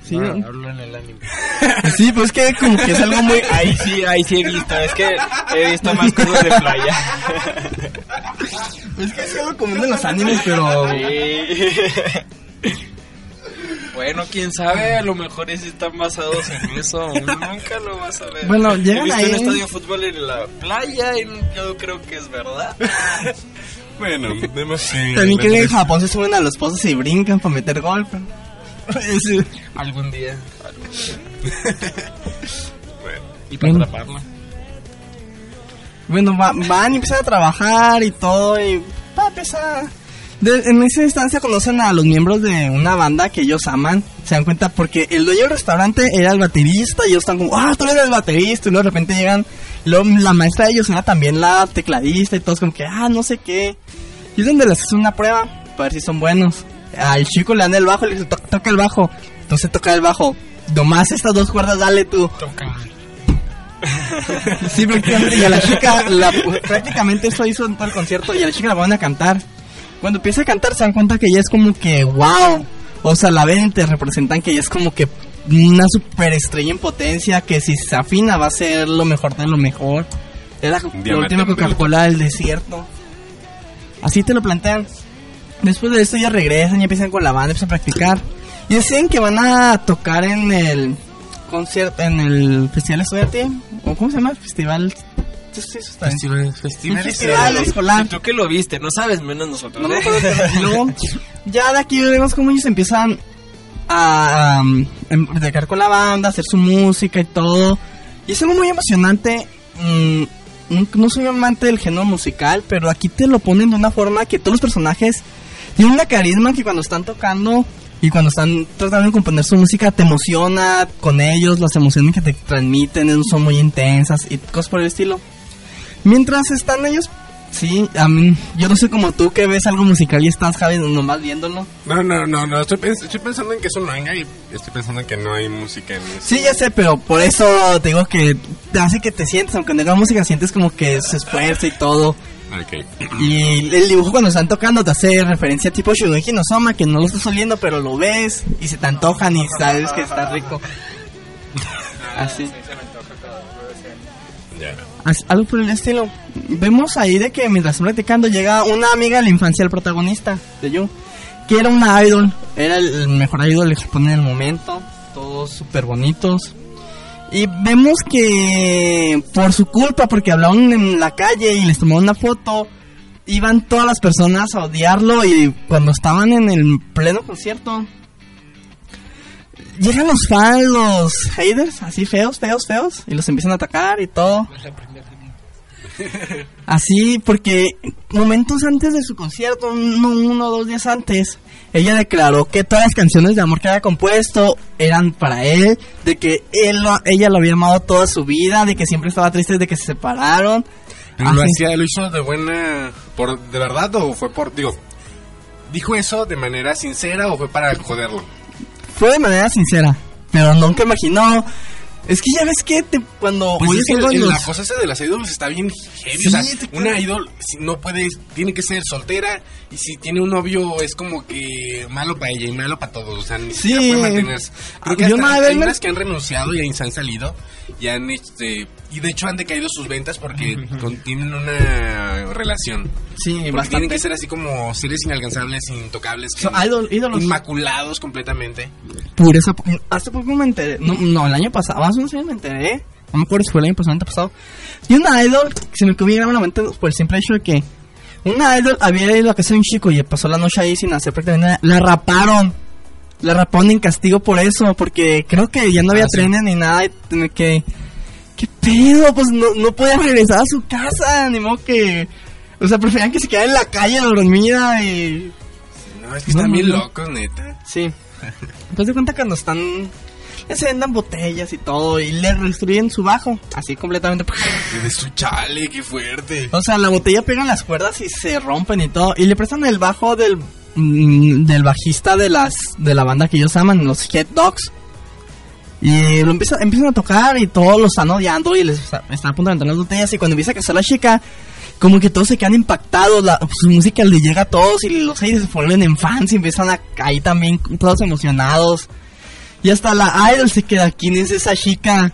G: Sí,
H: No,
G: ¿no?
H: hablo en el anime.
G: sí, pues que como que es algo muy...
H: Ahí sí, ahí sí he visto. Es que he visto más cosas de playa.
G: Es que es algo común de los animes, pero...
H: Sí. Bueno, quién sabe, a lo mejor sí están basados en eso. Nunca lo vas a ver.
G: Bueno,
H: He
G: llegan
H: visto
G: ahí.
H: un estadio de fútbol en la playa y yo creo que es verdad.
F: Bueno, demasiado.
G: También que en Japón se suben a los pozos y brincan para meter gol.
H: Algún día. bueno, y para atraparla.
G: Bueno, va- van y empiezan a trabajar y todo y va a empezar. De- en esa instancia conocen a los miembros de una banda que ellos aman. Se dan cuenta porque el dueño del restaurante era el baterista y ellos están como, ah, tú eres el baterista. Y luego de repente llegan, luego la maestra de ellos era también la tecladista y todos como que, ah, no sé qué. Y es donde les hacen una prueba para ver si son buenos. Al chico le dan el bajo y le dice, "To- toca el bajo. Entonces toca el bajo. Nomás estas dos cuerdas, dale tú.
H: Toca.
G: Sí, prácticamente. Y a la chica, la- prácticamente eso hizo en todo el concierto. Y a la chica la van a cantar. Cuando empieza a cantar, se dan cuenta que ella es como que, wow. O sea, la ven y te representan que ella es como que una superestrella en potencia. Que si se afina, va a ser lo mejor de lo mejor. Es la, la última. Coca-Cola del desierto. Así te lo plantean. Después de esto, ya regresan y empiezan con la banda, empiezan a practicar. Y deciden que van a tocar en el concierto, en el Festival Estudiante. ¿O cómo se llama? Festival.
F: Festivales.
G: festival escolar.
H: Tú que lo viste, no sabes menos nosotros.
G: No
H: ¿eh?
G: ya de aquí vemos cómo ellos empiezan a, um, em- con la banda, hacer su música y todo. Y es algo muy emocionante. mm, no soy amante del género musical, pero aquí te lo ponen de una forma que todos los personajes tienen una carisma que cuando están tocando y cuando están tratando de componer su música te emociona con ellos, las emociones que te transmiten son muy intensas y cosas por el estilo. Mientras están ellos, sí, a mí, yo no sé como tú que ves algo musical y estás, Javi, nomás viéndolo.
F: No, no, no, no. Estoy, pens- estoy pensando en que es un manga y estoy pensando en que no hay música en eso.
G: Sí, ya sé, pero por eso te digo que te hace que te sientes, aunque no haga música, sientes como que se esfuerza y todo.
F: Ok.
G: Y el dibujo cuando están tocando te hace referencia tipo Shugeki no Soma, que no lo estás oliendo, pero lo ves y se te antojan y sabes que está rico. Así.
F: Ya.
G: Algo por el estilo. Vemos ahí de que mientras están practicando llega una amiga de la infancia del protagonista, de Yu, que era una idol, era el mejor idol que pone en el momento, todos súper bonitos. Y vemos que por su culpa, porque hablaban en la calle y les tomaron una foto, iban todas las personas a odiarlo y cuando estaban en el pleno concierto, llegan los fans, los haters, así feos, feos, feos, y los empiezan a atacar y todo. Así, porque momentos antes de su concierto, uno, o dos días antes, ella declaró que todas las canciones de amor que había compuesto eran para él, de que él, lo- ella lo había amado toda su vida, de que siempre estaba triste de que se separaron.
F: Lo hacía, lo hizo de buena, por, de verdad o fue por, digo, dijo eso de manera sincera o fue para joderlo.
G: Fue de manera sincera, pero nunca imaginó. Es que ya ves que te- cuando
F: Pues
G: oyes
F: es que el- la cosa esa de las idols está bien heavy.
G: Sí,
F: o sea, una idol si no puede, tiene que ser soltera y si tiene un novio es como que malo para ella y malo para todos. O sea, ni
G: Sí.
F: siquiera puede mantenerse. Creo que
G: Yo
F: hasta
G: vez
F: hay unas que han renunciado y se han salido y han este y de hecho han decaído sus ventas porque tienen una relación.
G: Sí,
F: Porque
G: bastante.
F: tienen que ser así como seres inalcanzables, intocables,
G: Son idol- ídolos.
F: inmaculados completamente.
G: pureza. Hace poco me enteré. No, no, el año pasado, hace unos años me enteré. No me acuerdo si fue el año pasado antepasado. Y una idol, que se me quedó bien grabado en la mente por el simple hecho de que una idol había ido a casa de un chico y pasó la noche ahí sin hacer prácticamente nada. La raparon. La raparon en castigo por eso, porque creo que ya no había
F: Ah, sí.
G: trenes ni nada. Y que. ¿Qué pedo? Pues no, no podía regresar a su casa, ni modo que. O sea, preferían que se quedara en la calle dormida y.
F: No, es que
G: No,
F: están
G: no,
F: bien locos, neta.
G: Sí. Pues de cuenta cuando están. Les vendan botellas y todo y le destruyen su bajo. Así completamente.
F: De su chale, qué fuerte.
G: O sea, la botella pega en las cuerdas y se rompen y todo. Y le prestan el bajo del. mm, del bajista de las. de la banda que ellos aman, los Head Dogs. Y lo empiezan, empiezan a tocar y todos lo están odiando y les está- están a punto de entrar las botellas. Y cuando empieza a casar la chica, como que todos se quedan impactados. La, su música le llega a todos y los haters se vuelven en fans y empiezan a caer también todos emocionados. Y hasta la idol se queda, ¿quién es esa chica?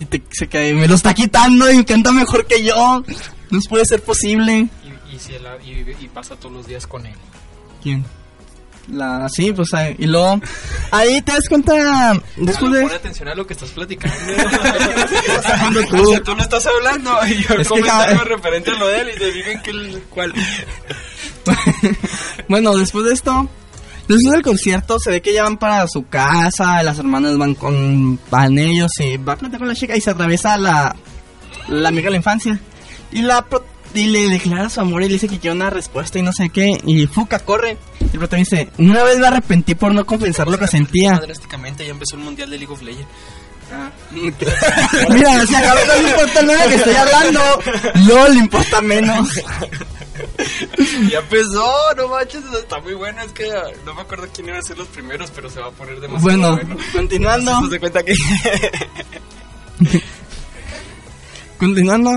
G: Y te- se queda, me lo está quitando y canta mejor que yo. No puede ser posible.
H: Y, y, si él- y- y pasa todos los días con él.
G: ¿Quién? La, sí, pues ahí, y luego, ahí te das cuenta, después
H: Pon
G: de...
H: atención a lo que estás platicando.
G: estás hablando tú?
H: O sea, tú no estás hablando y yo
G: Es que
H: comentario
G: cada-
H: referente a lo de él y te digan que el cual.
G: bueno, después de esto, Después del concierto se ve que ya van para su casa, las hermanas van con van ellos y va a plantear con la chica y se atraviesa la, la amiga de la infancia. Y la pro- y le declara su amor y le dice que quiere una respuesta y no sé qué. Y Fuca corre. Y el protagonista dice, una vez me arrepentí por no confesar lo que sentía.
H: Drásticamente ya empezó el mundial de League of Legends.
G: Mira, si a Gabriel no le importa nada que estoy hablando, no le importa menos.
H: Ya empezó, no manches, está muy bueno. Es que no me acuerdo quién iba a ser los primeros, pero se va a poner demasiado
G: Bueno,
H: bueno.
G: continuando.
H: Se cuenta que.
G: Continuando,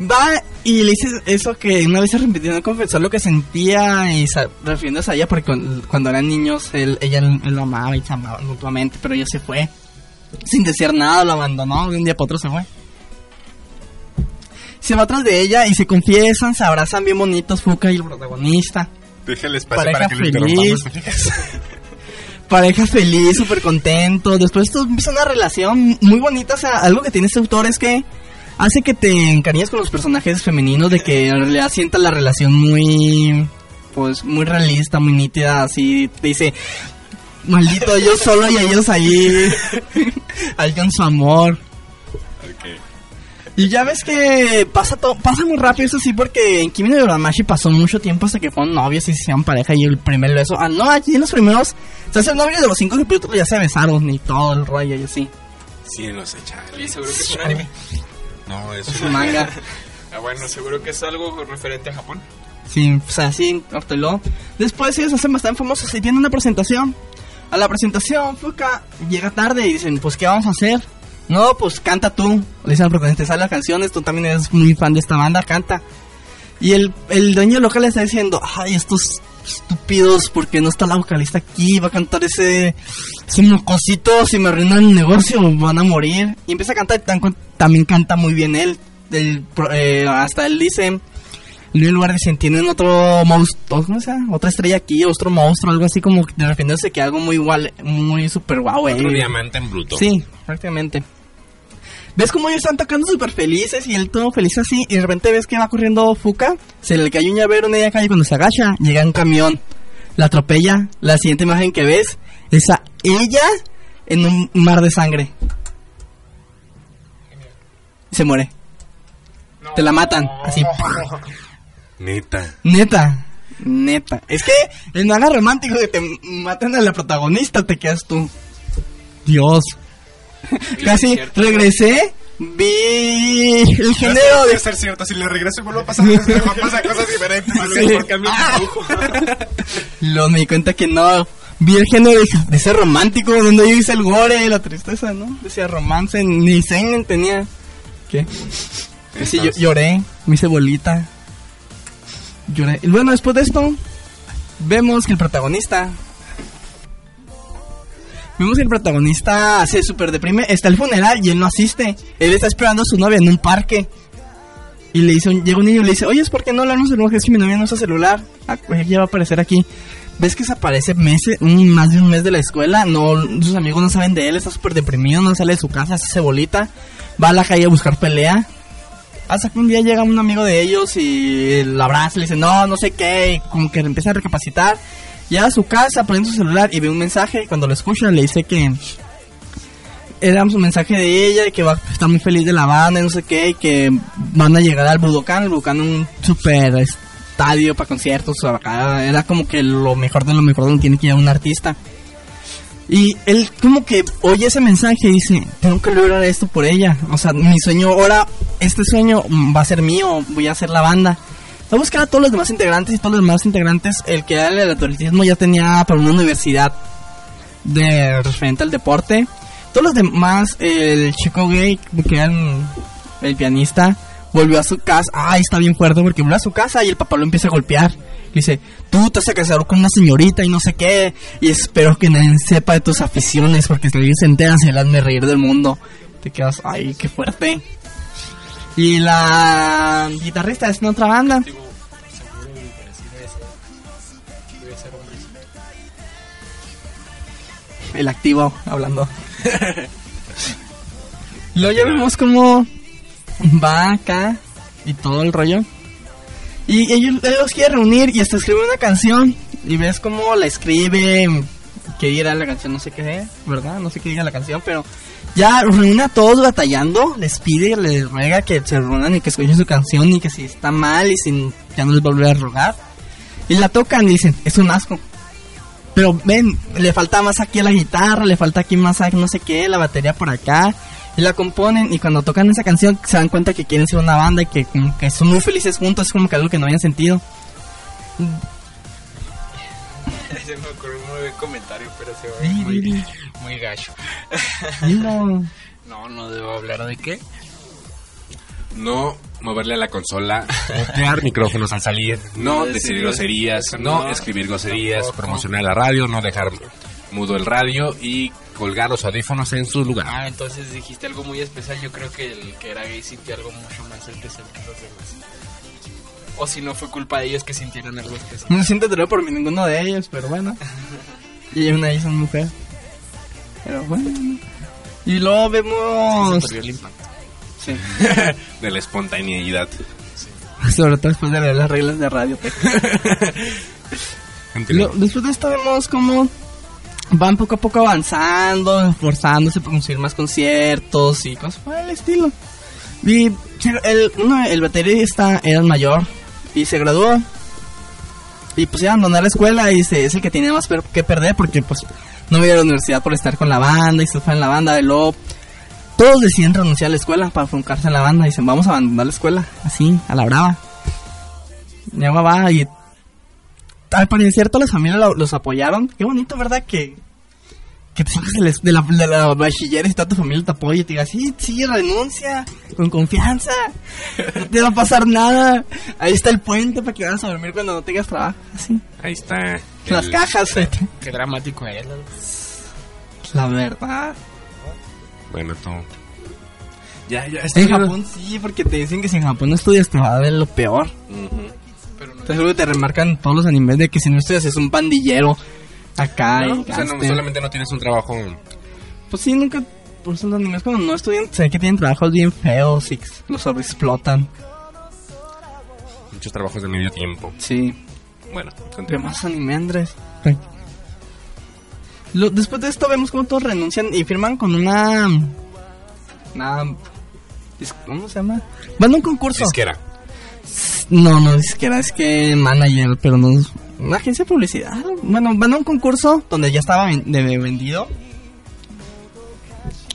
G: va y le dice eso que una vez se no confesar lo que sentía y refiriéndose a ella porque cuando, cuando eran niños él, ella él lo amaba y se amaban mutuamente, pero ella se fue sin decir nada, lo abandonó, de un día para otro se fue. Se va atrás de ella y se confiesan, se abrazan bien bonitos Fuka y el protagonista.
F: Déjale espacio
G: Pareja
F: para que lo
G: feliz.
F: interrumpamos.
G: Pareja feliz, súper contento. Después esto empieza una relación muy bonita. O sea, algo que tiene este autor es que hace que te encariñes con los personajes femeninos, de que en realidad sientas la relación muy, pues, muy realista, muy nítida. Así te dice, maldito yo solo y ellos ahí, con su amor. Y ya ves que pasa todo, pasa muy rápido eso sí, porque en Kimi no Yoramashi pasó mucho tiempo hasta que fueron novios y se hicieron pareja y el primer beso. Ah, no, aquí en los primeros, se hacen novios de los cinco capítulos ya se besaron y todo el rollo y así.
F: Sí, no sé, chale.
H: Y seguro que es un anime.
F: No, es
G: Es un manga.
H: Ah, bueno, seguro que es algo referente a Japón.
G: Sí, o sea, sí, Horteló. Después ellos hacen bastante famosos y tienen una presentación. A la presentación, Fuka llega tarde y dicen, pues, ¿qué vamos a hacer? No, pues, canta tú. Le dicen al protagonista, te salen las canciones, tú también eres muy fan de esta banda, canta. Y el, el dueño local le está diciendo, ay, estos estúpidos, porque no está la vocalista aquí? Va a cantar ese, ese mocosito, si me arruinan el negocio, van a morir. Y empieza a cantar, también canta muy bien él. Del eh, hasta él dice, en lugar dicen, tienen otro monstruo, ¿cómo se llama? Otra estrella aquí, otro monstruo, algo así como de refiriéndose que algo muy igual, muy super guau,
F: Otro
G: eh.
F: diamante en bruto.
G: Sí, prácticamente. ¿Ves cómo ellos están tocando súper felices y él todo feliz así? Y de repente ves que va corriendo Fuka, se le cae un llavero en ella calle cuando se agacha, llega un camión, la atropella. La siguiente imagen que ves es a ella en un mar de sangre. Se muere. Te la matan, así.
F: Neta.
G: Neta, neta. Es que el manga romántico que te matan a la protagonista, te quedas tú. Dios. Casi regresé, vi el género de...
F: ser cierto, si le regreso y vuelvo a pasar, pasa cosas diferentes. Dibujo.
G: Luego me di cuenta que no. Vi el género de, de ese romántico donde yo hice el gore, la tristeza, ¿no? Decía romance, ni seinen tenía. ¿Qué? Que sí, yo lloré, me hice bolita. Lloré. Y bueno, después de esto, vemos que el protagonista. Vemos que el protagonista se super deprime. Está el funeral y él no asiste. Él está esperando a su novia en un parque. Y le dice, un- llega un niño y le dice, oye, ¿por qué no hablamos del Es que mi novia no usa celular. Ah, pues ya va a aparecer aquí. ¿Ves que se aparece meses, más de un mes de la escuela? No, sus amigos no saben de él, está súper deprimido, no sale de su casa, hace bolita. Va a la calle a buscar pelea. Hasta que un día llega un amigo de ellos y la abraza le dice, no, no sé qué, y como que empieza a recapacitar. Llega a su casa, prende su celular y ve un mensaje. Cuando lo escucha, le dice que era un mensaje de ella y que va a estar muy feliz de la banda y no sé qué, y que van a llegar al Budokan, el Budokan un super estadio para conciertos, era como que lo mejor de lo mejor donde tiene que ir un artista. Y él como que oye ese mensaje y dice, tengo que lograr esto por ella. O sea, mi sueño ahora, este sueño va a ser mío, voy a hacer la banda. Va a buscar a todos los demás integrantes y todos los demás integrantes, el que era el atletismo ya tenía para una universidad de referente al deporte. Todos los demás, el chico gay, que era el, pianista, volvió a su casa. Ay, está bien fuerte porque volvió a su casa y el papá lo empieza a golpear. Dice, tú te vas a casar con una señorita y no sé qué. Y espero que nadie sepa de tus aficiones porque si alguien se entera se le hazme reír del mundo. Te quedas, ay, qué fuerte. Y la guitarrista es en otra banda. El activo hablando. Luego ya vemos como va acá y todo el rollo. Y ellos, él los quiere reunir y hasta escribe una canción. Y ves cómo la escribe, que era la canción, no sé qué, ¿verdad? No sé qué diga la canción, pero ya reúne a todos batallando, les pide, les ruega que se reúnan y que escuchen su canción y que si está mal y si ya no les volverá a rogar. Y la tocan y dicen, es un asco. Pero ven, le falta más aquí a la guitarra, le falta aquí más a no sé qué, la batería por acá. Y la componen y cuando tocan esa canción se dan cuenta que quieren ser una banda y que, que son muy felices juntos, es como que algo que no habían sentido.
H: Se me ocurrió un buen comentario, pero se ve
G: Di,
H: muy, muy gacho.
G: Dilo.
H: No, no debo hablar de qué.
F: No moverle a la consola, mutear micrófonos al salir, no decir groserías, no escribir groserías, promocionar la radio, no dejar mudo el radio y colgar los audífonos en su lugar.
H: Ah, entonces dijiste algo muy especial. Yo creo que el que era gay sintió algo mucho más especial que los demás. O si no fue culpa de ellos que sintieron algo especial.
G: No siento dolor por ninguno de ellos, pero bueno. Y una de ellas es mujer. Pero bueno. Y luego vemos...
F: Se perdió el impacto
G: Sí.
F: de la espontaneidad.
G: Sobre todo después de leer las reglas de radio. Lo- después de esto vemos cómo van poco a poco avanzando, esforzándose por conseguir más conciertos y cosas por el estilo. Y el, uno, el baterista era el mayor y se graduó. Y pues iba a abandonar la escuela y dice, es el que tenía más que perder porque pues no iba a la universidad por estar con la banda y se fue en la banda. Y luego todos deciden renunciar a la escuela para enfocarse en la banda. Y dicen, vamos a abandonar la escuela, así, a la brava. Y agua va y al parecer todas las familias lo- los apoyaron. Qué bonito, ¿verdad? Que, que te salgas de la, de la, de la bachiller y toda tu familia te apoya y te diga, sí, sí, renuncia, con confianza, no te va a pasar nada. Ahí está el puente para que vayas a dormir cuando no tengas trabajo. Así.
F: Ahí está.
G: Las
F: el-
G: cajas, eh.
H: Qué dramático es.
G: La verdad.
F: Bueno, todo. Ya, ya
G: En Japón sí, porque te dicen que si en Japón no estudias te va a ver lo peor. Te seguro que te remarcan todos los animes de que si no estudias es un pandillero. Acá, y
F: o sea, no, solamente no tienes un trabajo.
G: Pues sí, nunca. Por eso los animes cuando no estudian, ve que tienen trabajos bien feos y los sobreexplotan.
F: Muchos trabajos de medio tiempo.
G: Sí.
F: Bueno,
G: ¿Qué
F: continúa.
G: más anime, Andrés? Lo- después de esto vemos cómo todos renuncian y firman con una... Una... ¿Cómo se llama? Van a un concurso.
F: Disquera.
G: No, no es que era, es que manager, pero no una agencia de publicidad. Bueno, van a un concurso donde ya estaba vendido.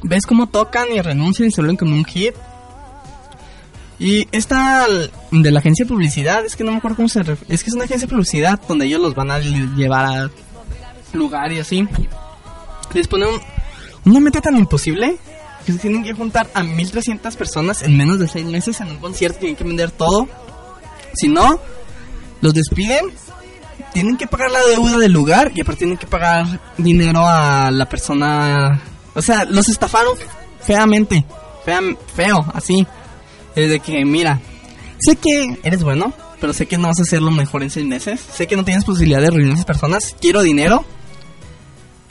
G: Ves cómo tocan y renuncian y se vuelven como un hit. Y esta de la agencia de publicidad, es que no me acuerdo cómo se ref- Es que es una agencia de publicidad donde ellos los van a llevar a lugar y así. Les ponen un- una meta tan imposible que se tienen que juntar a 1300 personas en menos de 6 meses en un concierto. Tienen que vender todo. Si no, los despiden. Tienen que pagar la deuda del lugar y aparte tienen que pagar dinero a la persona. O sea, los estafaron feamente. Fea- feo, así. Es de que, mira, sé que eres bueno, pero sé que no vas a hacer lo mejor en seis meses. Sé que no tienes posibilidad de reunir a esas personas. Quiero dinero.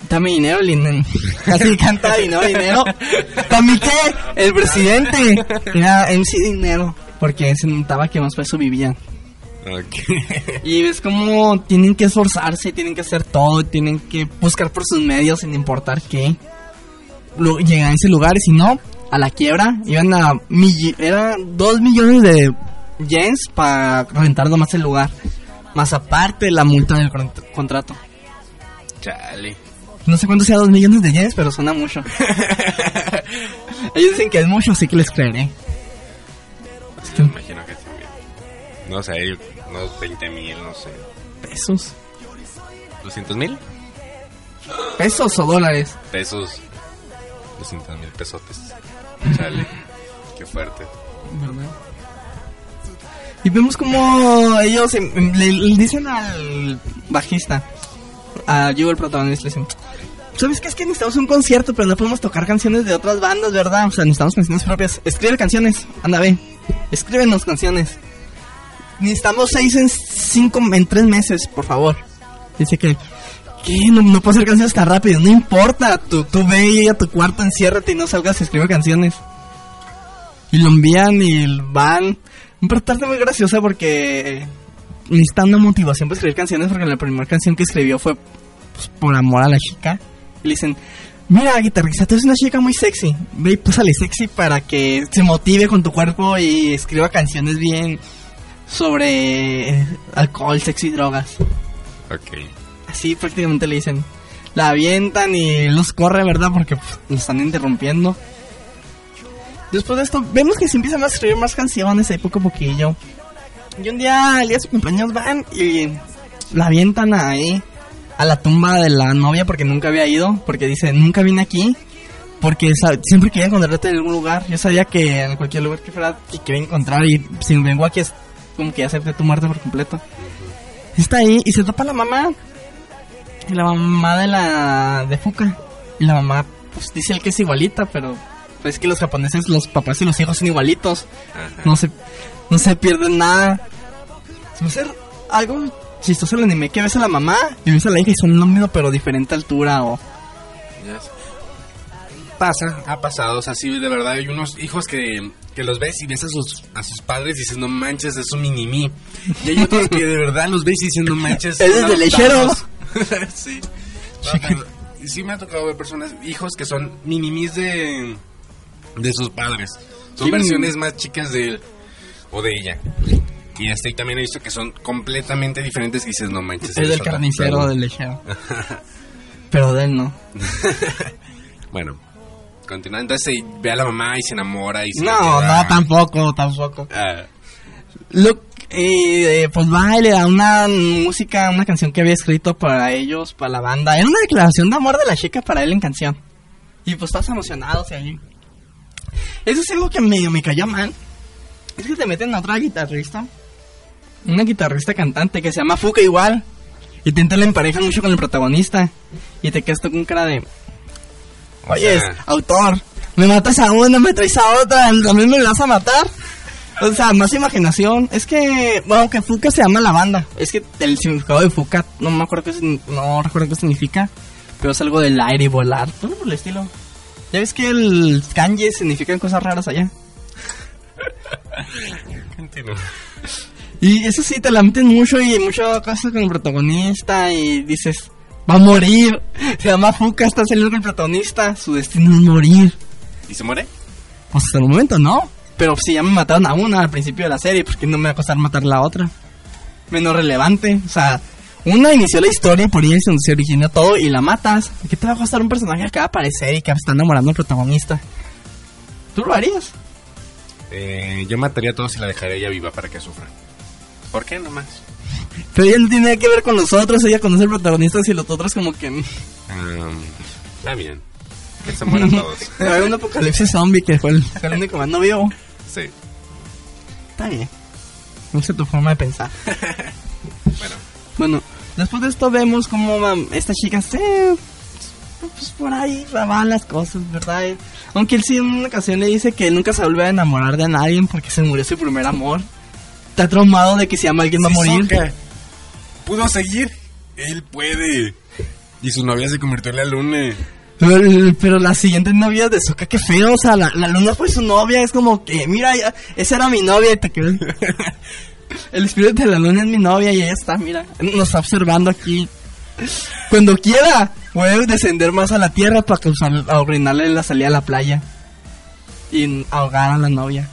G: Dame dinero, Lin- Así canta dinero, dinero. ¿Para mí qué? El presidente. Era MC Dinero. Porque se notaba que más por eso vivían. Y ves como tienen que esforzarse, tienen que hacer todo, tienen que buscar por sus medios sin importar qué. Llegan a ese lugar y si no, a la quiebra, iban a... eran dos millones de yens para rentar nomás el lugar. Más aparte la multa del con- contrato.
F: Chale.
G: No sé cuánto sea dos millones de yens, pero suena mucho. Ellos dicen que es mucho, así que les creeré.
F: Me imagino que también. No sé, unos 20 mil, no sé.
G: Pesos.
F: ¿200 mil?
G: ¿Pesos o dólares?
F: Pesos. 200 mil pesotes. Chale. Qué fuerte.
G: ¿verdad? Y vemos como ellos em, em, le, le dicen al bajista, a Yu, el protagonista, le dicen, ¿sabes qué? Es que necesitamos un concierto, pero no podemos tocar canciones de otras bandas, ¿verdad? O sea, necesitamos canciones propias. Escribe canciones, anda, ve. Escríbenos canciones. Necesitamos seis en cinco, en tres meses, por favor. Dice que, ¿qué? No, no puedo hacer canciones tan rápido, no importa. Tú, tú ve a tu cuarto, enciérrate y no salgas a escribir canciones. Y lo envían y van Pero tarde muy graciosa porque necesitando motivación para escribir canciones porque la primera canción que escribió fue pues, por amor a la chica. Y le dicen, mira guitarrista, tú eres una chica muy sexy. Ve y púsale sexy para que se motive con tu cuerpo y escriba canciones bien sobre eh, alcohol, sexo y drogas.
F: Ok.
G: Así prácticamente le dicen. La avientan y los corre, ¿verdad? Porque pues, los están interrumpiendo. Después de esto, vemos que se empiezan a escribir más canciones ahí poco a poquillo. Y un día, el día de su cumpleaños, van y la avientan ahí a la tumba de la novia porque nunca había ido. Porque dice, nunca vine aquí. Porque siempre quería encontrarte en algún lugar. Yo sabía que en cualquier lugar que fuera que quería encontrar. Y si vengo aquí es como que ya acepté tu muerte por completo. Está ahí y se topa la mamá. Y la mamá de la de Fuka. Y la mamá, pues dice el que es igualita, pero pues es que los japoneses, los papás y los hijos son igualitos. No se, no se pierden nada. Se me hace algo chistoso el anime que ves a la mamá y ves a la hija y son lo mismo pero diferente altura o...
F: Ya sé. Pasa, ha pasado, o sea, sí, de verdad, hay unos hijos que, que los ves y ves a sus, a sus padres y dices, no manches, es un mini-mí. Y hay otros que de verdad los ves y dicen, no manches.
G: Eres
F: son
G: de lecheros.
F: adoptados". sí. No, pero sí me ha tocado ver personas, hijos que son mini-mís de, de sus padres. Son
G: Sí.
F: versiones más chicas de él o de ella. Y este, y también he visto que son completamente diferentes y dices, no manches.
G: Es del carnicero,
F: persona".
G: del lechero. Pero de él no.
F: Bueno, continúa. Entonces ve a la mamá y se enamora y se
G: No,
F: queda.
G: no, tampoco, tampoco.
F: Ah,
G: Lo, eh, pues va y le da una música, una canción que había escrito para ellos, para la banda. Era una declaración de amor de la chica para él en canción. Y pues estás emocionado, o sea, ahí. Eso es algo que medio me cayó mal. Es que te meten a otra guitarrista. Una guitarrista cantante que se llama Fuka igual. Y te la emparejan mucho con el protagonista. Y te quedas tú con cara de... Oye, autor, me matas a una, me traes a otra, también me vas a matar. O sea, más imaginación. Es que, bueno, que Fuka se llama la banda. Es que el significado de Fuka, no me acuerdo qué, no recuerdo qué significa. Pero es algo del aire y volar. Todo por el estilo. Ya ves que el kanji significan cosas raras allá.
F: continúa.
G: Y eso sí, te la meten mucho y mucho cosa con el protagonista y dices, va a morir. Se llama Fuka, está saliendo con el protagonista. Su destino es morir.
F: ¿Y se muere?
G: Pues hasta el momento no. Pero si ya me mataron a una al principio de la serie, ¿por qué no me va a costar matar la otra? Menos relevante. O sea, una inició la historia, por ahí es donde se originó todo y la matas. ¿Por qué te va a costar un personaje que acaba de aparecer y que está enamorando al protagonista? ¿Tú lo harías?
F: Eh, yo mataría a todos y la dejaría ella viva para que sufra. ¿Por qué nomás?
G: Pero ella no tiene nada que ver con los otros, ella conoce al protagonista y los otros como que...
F: Um, está bien. Que se mueran todos.
G: Hay un apocalipsis zombie que fue el, fue el único más no vivo.
F: Sí.
G: Está bien. No sé tu forma de pensar.
F: Bueno,
G: Bueno, después de esto vemos como um, esta chica se... Pues por ahí van las cosas, ¿verdad? Aunque él sí en una ocasión le dice que él nunca se vuelve a enamorar de nadie porque se murió su primer amor. Está traumado de que si ama alguien va a morir.
F: Pudo seguir. Él puede. Y su novia se convirtió en la luna.
G: Pero, pero la siguiente novia de Soka, qué feo. O sea, la, la luna fue su novia. Es como que, mira, ya, esa era mi novia y te quedas. El espíritu de la luna es mi novia y ella está, mira, nos está observando aquí. Cuando quiera, puede descender más a la tierra para causar, arruinarle la salida a la playa. Y ahogar a la novia.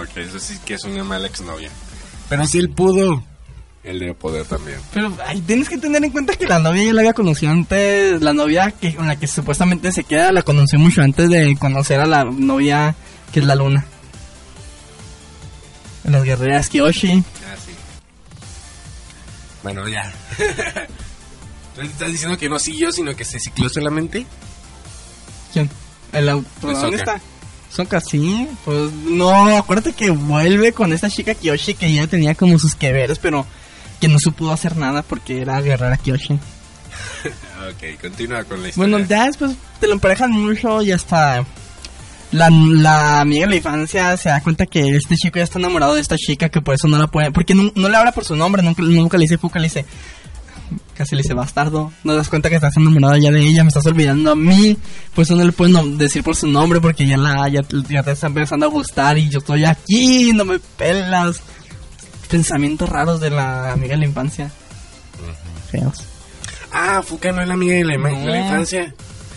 F: Ok, eso sí que es una mala exnovia. Pero si él pudo, él debe poder también.
G: Pero ay, tienes que tener en cuenta que la novia ya la había conocido antes. La novia que, con la que supuestamente se queda la conoció mucho antes de conocer a la novia que es la luna. Las guerreras Kyoshi.
F: Ah, sí. Bueno, ya. Entonces, ¿Estás diciendo que no siguió, sino que se cicló solamente?
G: ¿Quién? El au- protagonista. Soka, sí. Pues no, acuérdate que vuelve con esta chica Kyoshi que ya tenía como sus que veres, pero que no se pudo hacer nada porque era guerrera Kyoshi.
F: ok, continúa con la historia.
G: Bueno, ya después te lo emparejan mucho y hasta la, la amiga de la infancia se da cuenta que este chico ya está enamorado de esta chica que por eso no la puede, porque no, no le habla por su nombre, nunca, nunca le dice Fuka, le dice, Casi le dice bastardo. No das cuenta que estás enamorado ya de ella, me estás olvidando a mí. Pues no le puedes nom- decir por su nombre porque ya la ya, ya te está empezando a gustar y yo estoy aquí, no me pelas. Pensamientos raros de la amiga de la infancia. Feos.
F: Ah, Fuca no es la amiga de la, ima- de la
G: No.
F: infancia.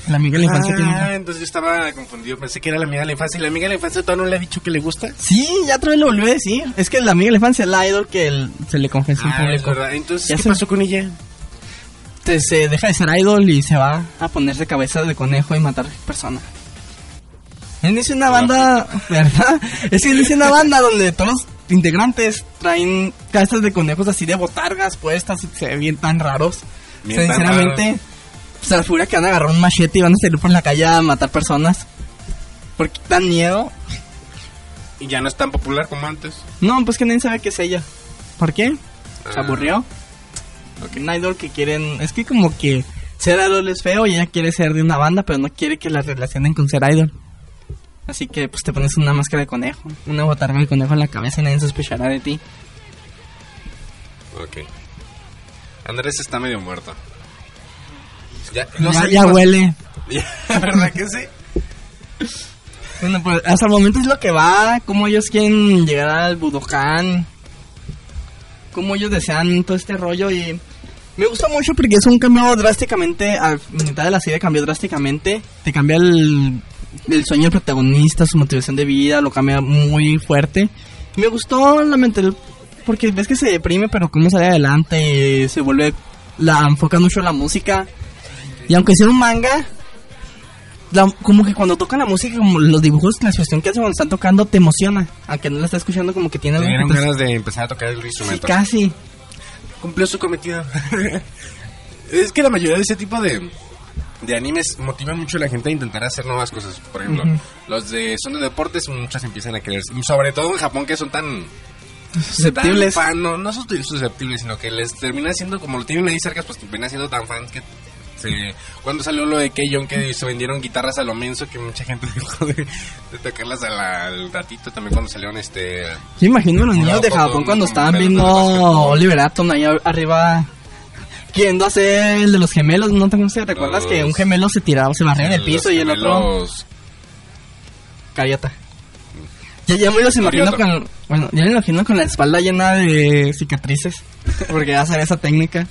G: La amiga de la infancia tiene.
F: Ah, entonces yo estaba confundido. Pensé que era la amiga de la infancia. ¿Y la amiga de la infancia todavía no le ha dicho que le gusta?
G: Sí, ya otra vez lo volvió a decir. Es que la amiga de la infancia es la idol que el- se le confesó en
F: Ah, es
G: público.
F: verdad. Entonces,
G: Ya
F: ¿qué
G: se-
F: pasó con ella?
G: Te- se deja de ser idol y se va a ponerse cabeza de conejo y matar personas. Inicia una banda, ¿verdad? Es que inicia una banda donde todos integrantes traen cabezas de conejos así de botargas puestas se ven tan raros.
F: Bien tan
G: Sinceramente, se les figura que van a agarrar un machete y van a salir por la calle a matar personas. Porque dan miedo.
F: Y ya no es tan popular como antes.
G: No, pues que nadie sabe qué es ella. ¿Por qué? Se
F: Ah.
G: aburrió. Un idol que quieren. Es que como que ser idol es feo y ella quiere ser de una banda, pero no quiere que la relacionen con ser idol. Así que pues te pones una máscara de conejo, una botarga de conejo en la cabeza y nadie sospechará de ti.
F: Ok. Andrés está medio muerto. Ya,
G: Ya,
F: los
G: ya
F: ánimos-
G: huele.
F: ¿Verdad que sí?
G: Bueno, pues hasta el momento es lo que va, cómo ellos quieren llegar al Budokan, cómo ellos desean todo este rollo y me gusta mucho porque es un cambio drásticamente, a mitad de la serie cambió drásticamente, te cambia el, el sueño del protagonista, su motivación de vida, lo cambia muy fuerte. Me gustó la mental porque ves que se deprime pero cómo sale adelante, se vuelve, la enfoca mucho en la música y aunque sea un manga, la- como que cuando tocan la música, como los dibujos, la expresión que hacen cuando están tocando, te emociona. Aunque no la estás escuchando, como que tiene que te-
F: ganas de empezar a tocar el
G: Sí,
F: instrumento.
G: casi.
F: Cumplió su cometido. es que la mayoría de ese tipo de, de animes motiva mucho a la gente a intentar hacer nuevas cosas. Por ejemplo,
G: Ujú.
F: los de son de deportes, muchas empiezan a querer. Sobre todo en Japón, que son tan.
G: Susceptibles.
F: tan fan, no, no son susceptibles, sino que les termina siendo, como lo tienen ahí cerca, pues termina siendo tan fans que. se- cuando salió lo de Keion, que se vendieron guitarras a lo menso, que mucha gente dejó de, de tocarlas la- al ratito. También cuando salieron este.
G: Sí, imagino a los niños de Japón cuando estaban viendo. Oliver Atom ahí ar- arriba. Queriendo hacer el de los gemelos, ¿no te sé, recuerdas
F: Los-
G: que un gemelo se tiraba, se barría en el piso y el otro Cariota. Ya, ya me los imagino con, bueno, ya me imagino con la espalda llena de cicatrices, porque ya sabía esa técnica.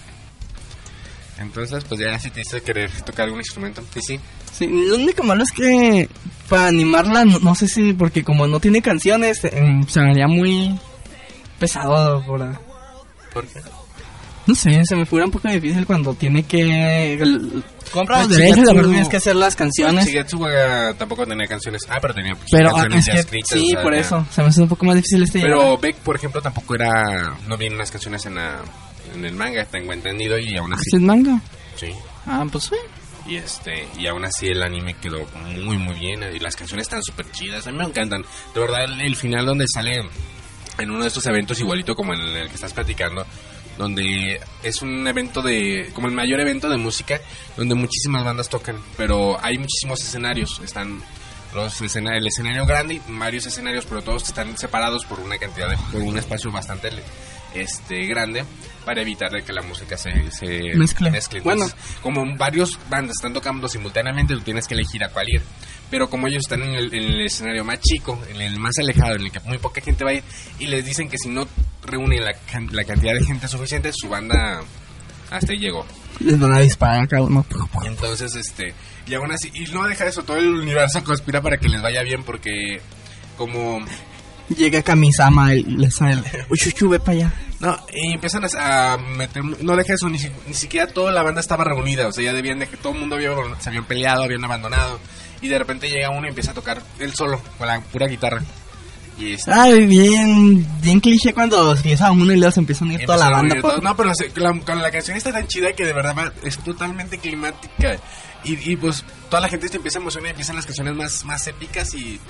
F: Entonces, pues ya si te hice querer tocar algún instrumento. Sí, sí.
G: Sí, lo único malo es que para animarla, no, no sé si, porque como no tiene canciones, em, se haría muy pesado. Por,
F: ¿Por qué?
G: No sé, se me figura un poco difícil cuando tiene que. el- compra los derechos luego tienes que hacer las canciones.
F: Shigetsu Waga tampoco tenía canciones. Ah, pero tenía pues,
G: Pero ah,
F: canciones
G: es
F: ya
G: que
F: escritas.
G: sí,
F: o sea,
G: por eso, se me hace un poco más difícil este
F: Pero. Beck, por ejemplo, tampoco era. No vienen unas canciones en, la, en el manga, tengo entendido, y aún así.
G: ¿Así es manga?
F: Sí.
G: Ah, pues sí.
F: Y este y aún así el anime quedó muy muy bien y las canciones están súper chidas, a mí me encantan. De verdad el, el final donde sale en uno de estos eventos igualito como en el que estás platicando, donde es un evento de como el mayor evento de música donde muchísimas bandas tocan, pero hay muchísimos escenarios, están los escena- el escenario grande y varios escenarios, pero todos están separados por una cantidad de por un espacio bastante este grande para evitar de que la música se, se
G: Mezcle.
F: Bueno, como varios bandas están tocando simultáneamente, tú tienes que elegir a cuál ir. Pero como ellos están en el, en el escenario más chico, en el más alejado, en el que muy poca gente va a ir, y les dicen que si no reúnen la, la cantidad de gente suficiente, su banda hasta ahí llegó.
G: Les van a disparar a cada uno.
F: Entonces, este, y aún así, y no deja eso, todo el universo conspira para que les vaya bien, porque como
G: Llega Kamisama y les sale. Uy, chuchu, ve para allá.
F: No, y empiezan a, meter. No deja eso, ni, ni siquiera toda la banda estaba reunida. O sea, ya debían de que todo el mundo había, se habían peleado, habían abandonado. Y de repente llega uno y empieza a tocar él solo, con la pura guitarra. Y este,
G: Ay, bien, bien cliché cuando empieza uno y luego se empiezan a ir toda la banda.
F: unir todos. No, pero la- con la canción está tan chida que de verdad es totalmente climática. Y, y, pues toda la gente se empieza a emocionar y empiezan las canciones más, más épicas y.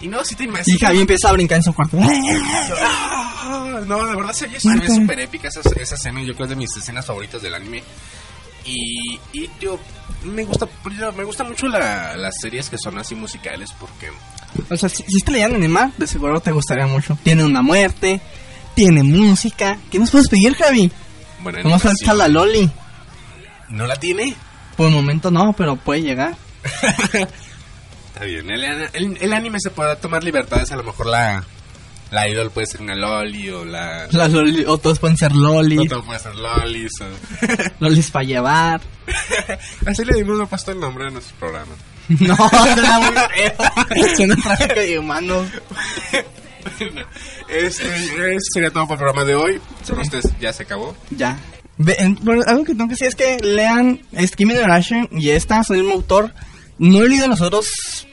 F: Y no, si te imaginas.
G: Y Javi empieza a brincar en su cuarto.
F: Ah, No, de verdad se ve súper épica esa, esa escena. Yo creo que es de mis escenas favoritas del anime. Y, y yo me gusta me gusta mucho la- las series que son así musicales porque
G: O sea, si, si te leían animar, de seguro te gustaría mucho. Tiene una muerte, tiene música. ¿Qué nos puedes pedir, Javi?
F: bueno
G: Vamos a echar la Loli.
F: ¿No la tiene?
G: Por el momento no, pero puede llegar.
F: Está bien. El, el- el anime se puede tomar libertades. A lo mejor la, la idol puede ser una loli o la...
G: Las loli- o todos pueden ser lolis.
F: Otro puede ser lolis. o-
G: Lolis para llevar.
F: Así le dimos el puesto el nombre de nuestro programa.
G: No, suena muy feo. Suena tráfico de humanos.
F: Este, eso sería todo por el programa de hoy. Con ustedes ya se acabó.
G: Ya. En- bueno, algo que tengo que decir es que lean Kimi no Generation y esta el mismo autor. No he leído los otros.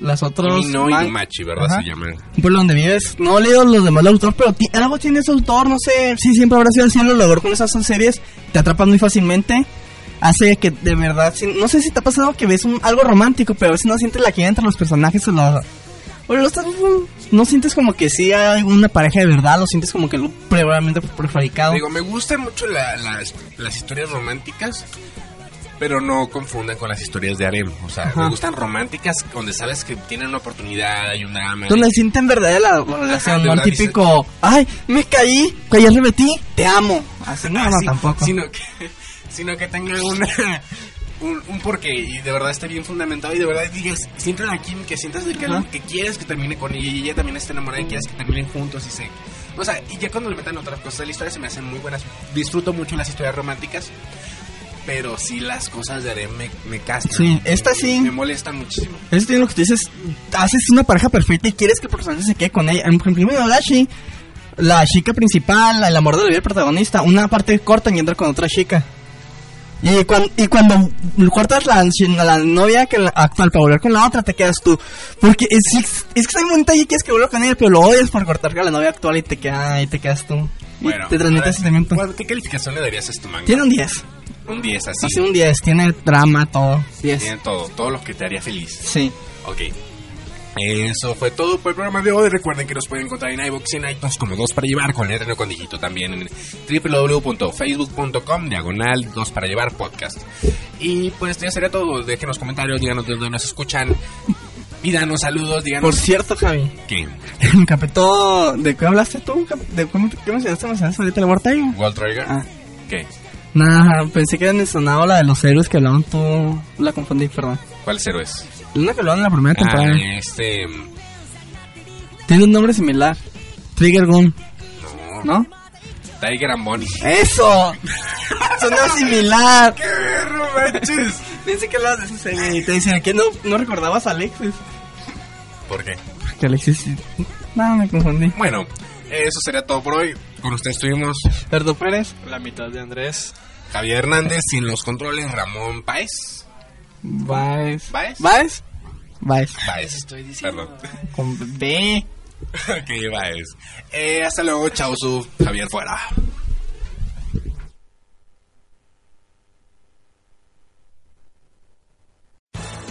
G: Las.
F: Kimi no
G: man-
F: Inumachi, ¿verdad?
G: Ajá.
F: Se llama.
G: Un pueblo donde vives. No he leído los demás del autor, pero algo tiene ese autor. No sé si siempre habrá sido así. Lo logró con esas series. Te atrapan muy fácilmente. Hace que de verdad. si- no sé si te ha pasado que ves un- algo romántico, pero a veces no sientes la química entre los personajes o lo. o lo estás- no sientes como que sí hay una pareja de verdad, lo sientes como que lo previamente prefabricado.
F: Digo, me gustan mucho la- las, las historias románticas, pero no confundan con las historias de harem. O sea,
G: Ajá.
F: me gustan románticas donde sabes que tienen una oportunidad, hay un drama.
G: Donde sienten verdadera la, la relación, no el típico, ay, me caí, que ya repetí, te amo. Así no,
F: Ah,
G: no,
F: sí,
G: tampoco.
F: Sino que, sino que tenga una, un, un porqué y de verdad esté bien fundamentado y de verdad digas, sientan aquí que sientas de que, que quieres que termine con ella y ella también está enamorada y quieres que terminen juntos y se... O sea, y ya cuando le metan otras cosas de la historia se me hacen muy buenas. Disfruto mucho las historias románticas, pero sí las cosas de harem me, me castran.
G: Sí, esta sí.
F: Me molestan muchísimo.
G: Eso tiene lo que tú dices, haces una pareja perfecta y quieres que el personaje se quede con ella. En ejemplo, en Dashi, la chica principal, el amor de la vida del protagonista, una parte corta y entra con otra chica. Y, cuan- y cuando cortas la, la novia que la actual para volver con la otra, te quedas tú. Porque es, es, que está muy bonita y quieres que vuelva con ella, pero lo odias por cortar con la novia actual y te, queda, y te quedas tú. Y
F: Bueno,
G: te transmite ese sentimiento.
F: ¿cuál- ¿qué calificación le darías a este manga?
G: Tiene un 10.
F: Un 10 así.
G: Así un 10. Tiene drama, todo. 10.
F: Tiene todo, todo lo que te haría feliz.
G: Sí.
F: Ok. Eso fue todo por el programa de hoy. Recuerden que nos pueden encontrar en iVoox y en iTunes como dos para llevar con letra no con dígito también en www.facebook.com diagonal dos para llevar podcast. Y pues ya sería todo. Déjenos comentarios, díganos de dónde nos escuchan. Pídanos saludos, díganos.
G: Por cierto, Javi.
F: ¿Qué?
G: En Capetó, ¿de qué hablaste tú? ¿De cómo qué mencionaste? ¿Mencionaste ahorita el?
F: Walt Trigger.
G: Ah.
F: ¿Qué?
G: Nada, pensé que habían mencionado la de los héroes que hablaban tú. La confundí, perdón.
F: ¿Cuáles héroes?
G: Una que hablaban en la primera temporada.
F: Ah, este.
G: Tiene un nombre similar. Trigger Gun,
F: No.
G: ¿no?
F: Tiger and Bonnie.
G: ¡Eso! Suena similar.
F: ¡Qué perro, manches!
G: Pensé que hablabas de esa serie y te dicen que no, no recordabas a Alexis.
F: ¿Por qué?
G: Porque Alexis. No, me confundí.
F: Bueno, eso sería todo por hoy. Con ustedes estuvimos
G: Perdo Pérez.
H: La mitad de Andrés.
F: Javier Hernández, sin los controles, Ramón Páez.
G: Baez.
F: ¿Baez?
G: ¿Baez? Baez.
F: Baez. estoy diciendo. Perdón.
G: Con B.
F: ok, Baez. Eh, hasta luego, chao, su Javier fuera.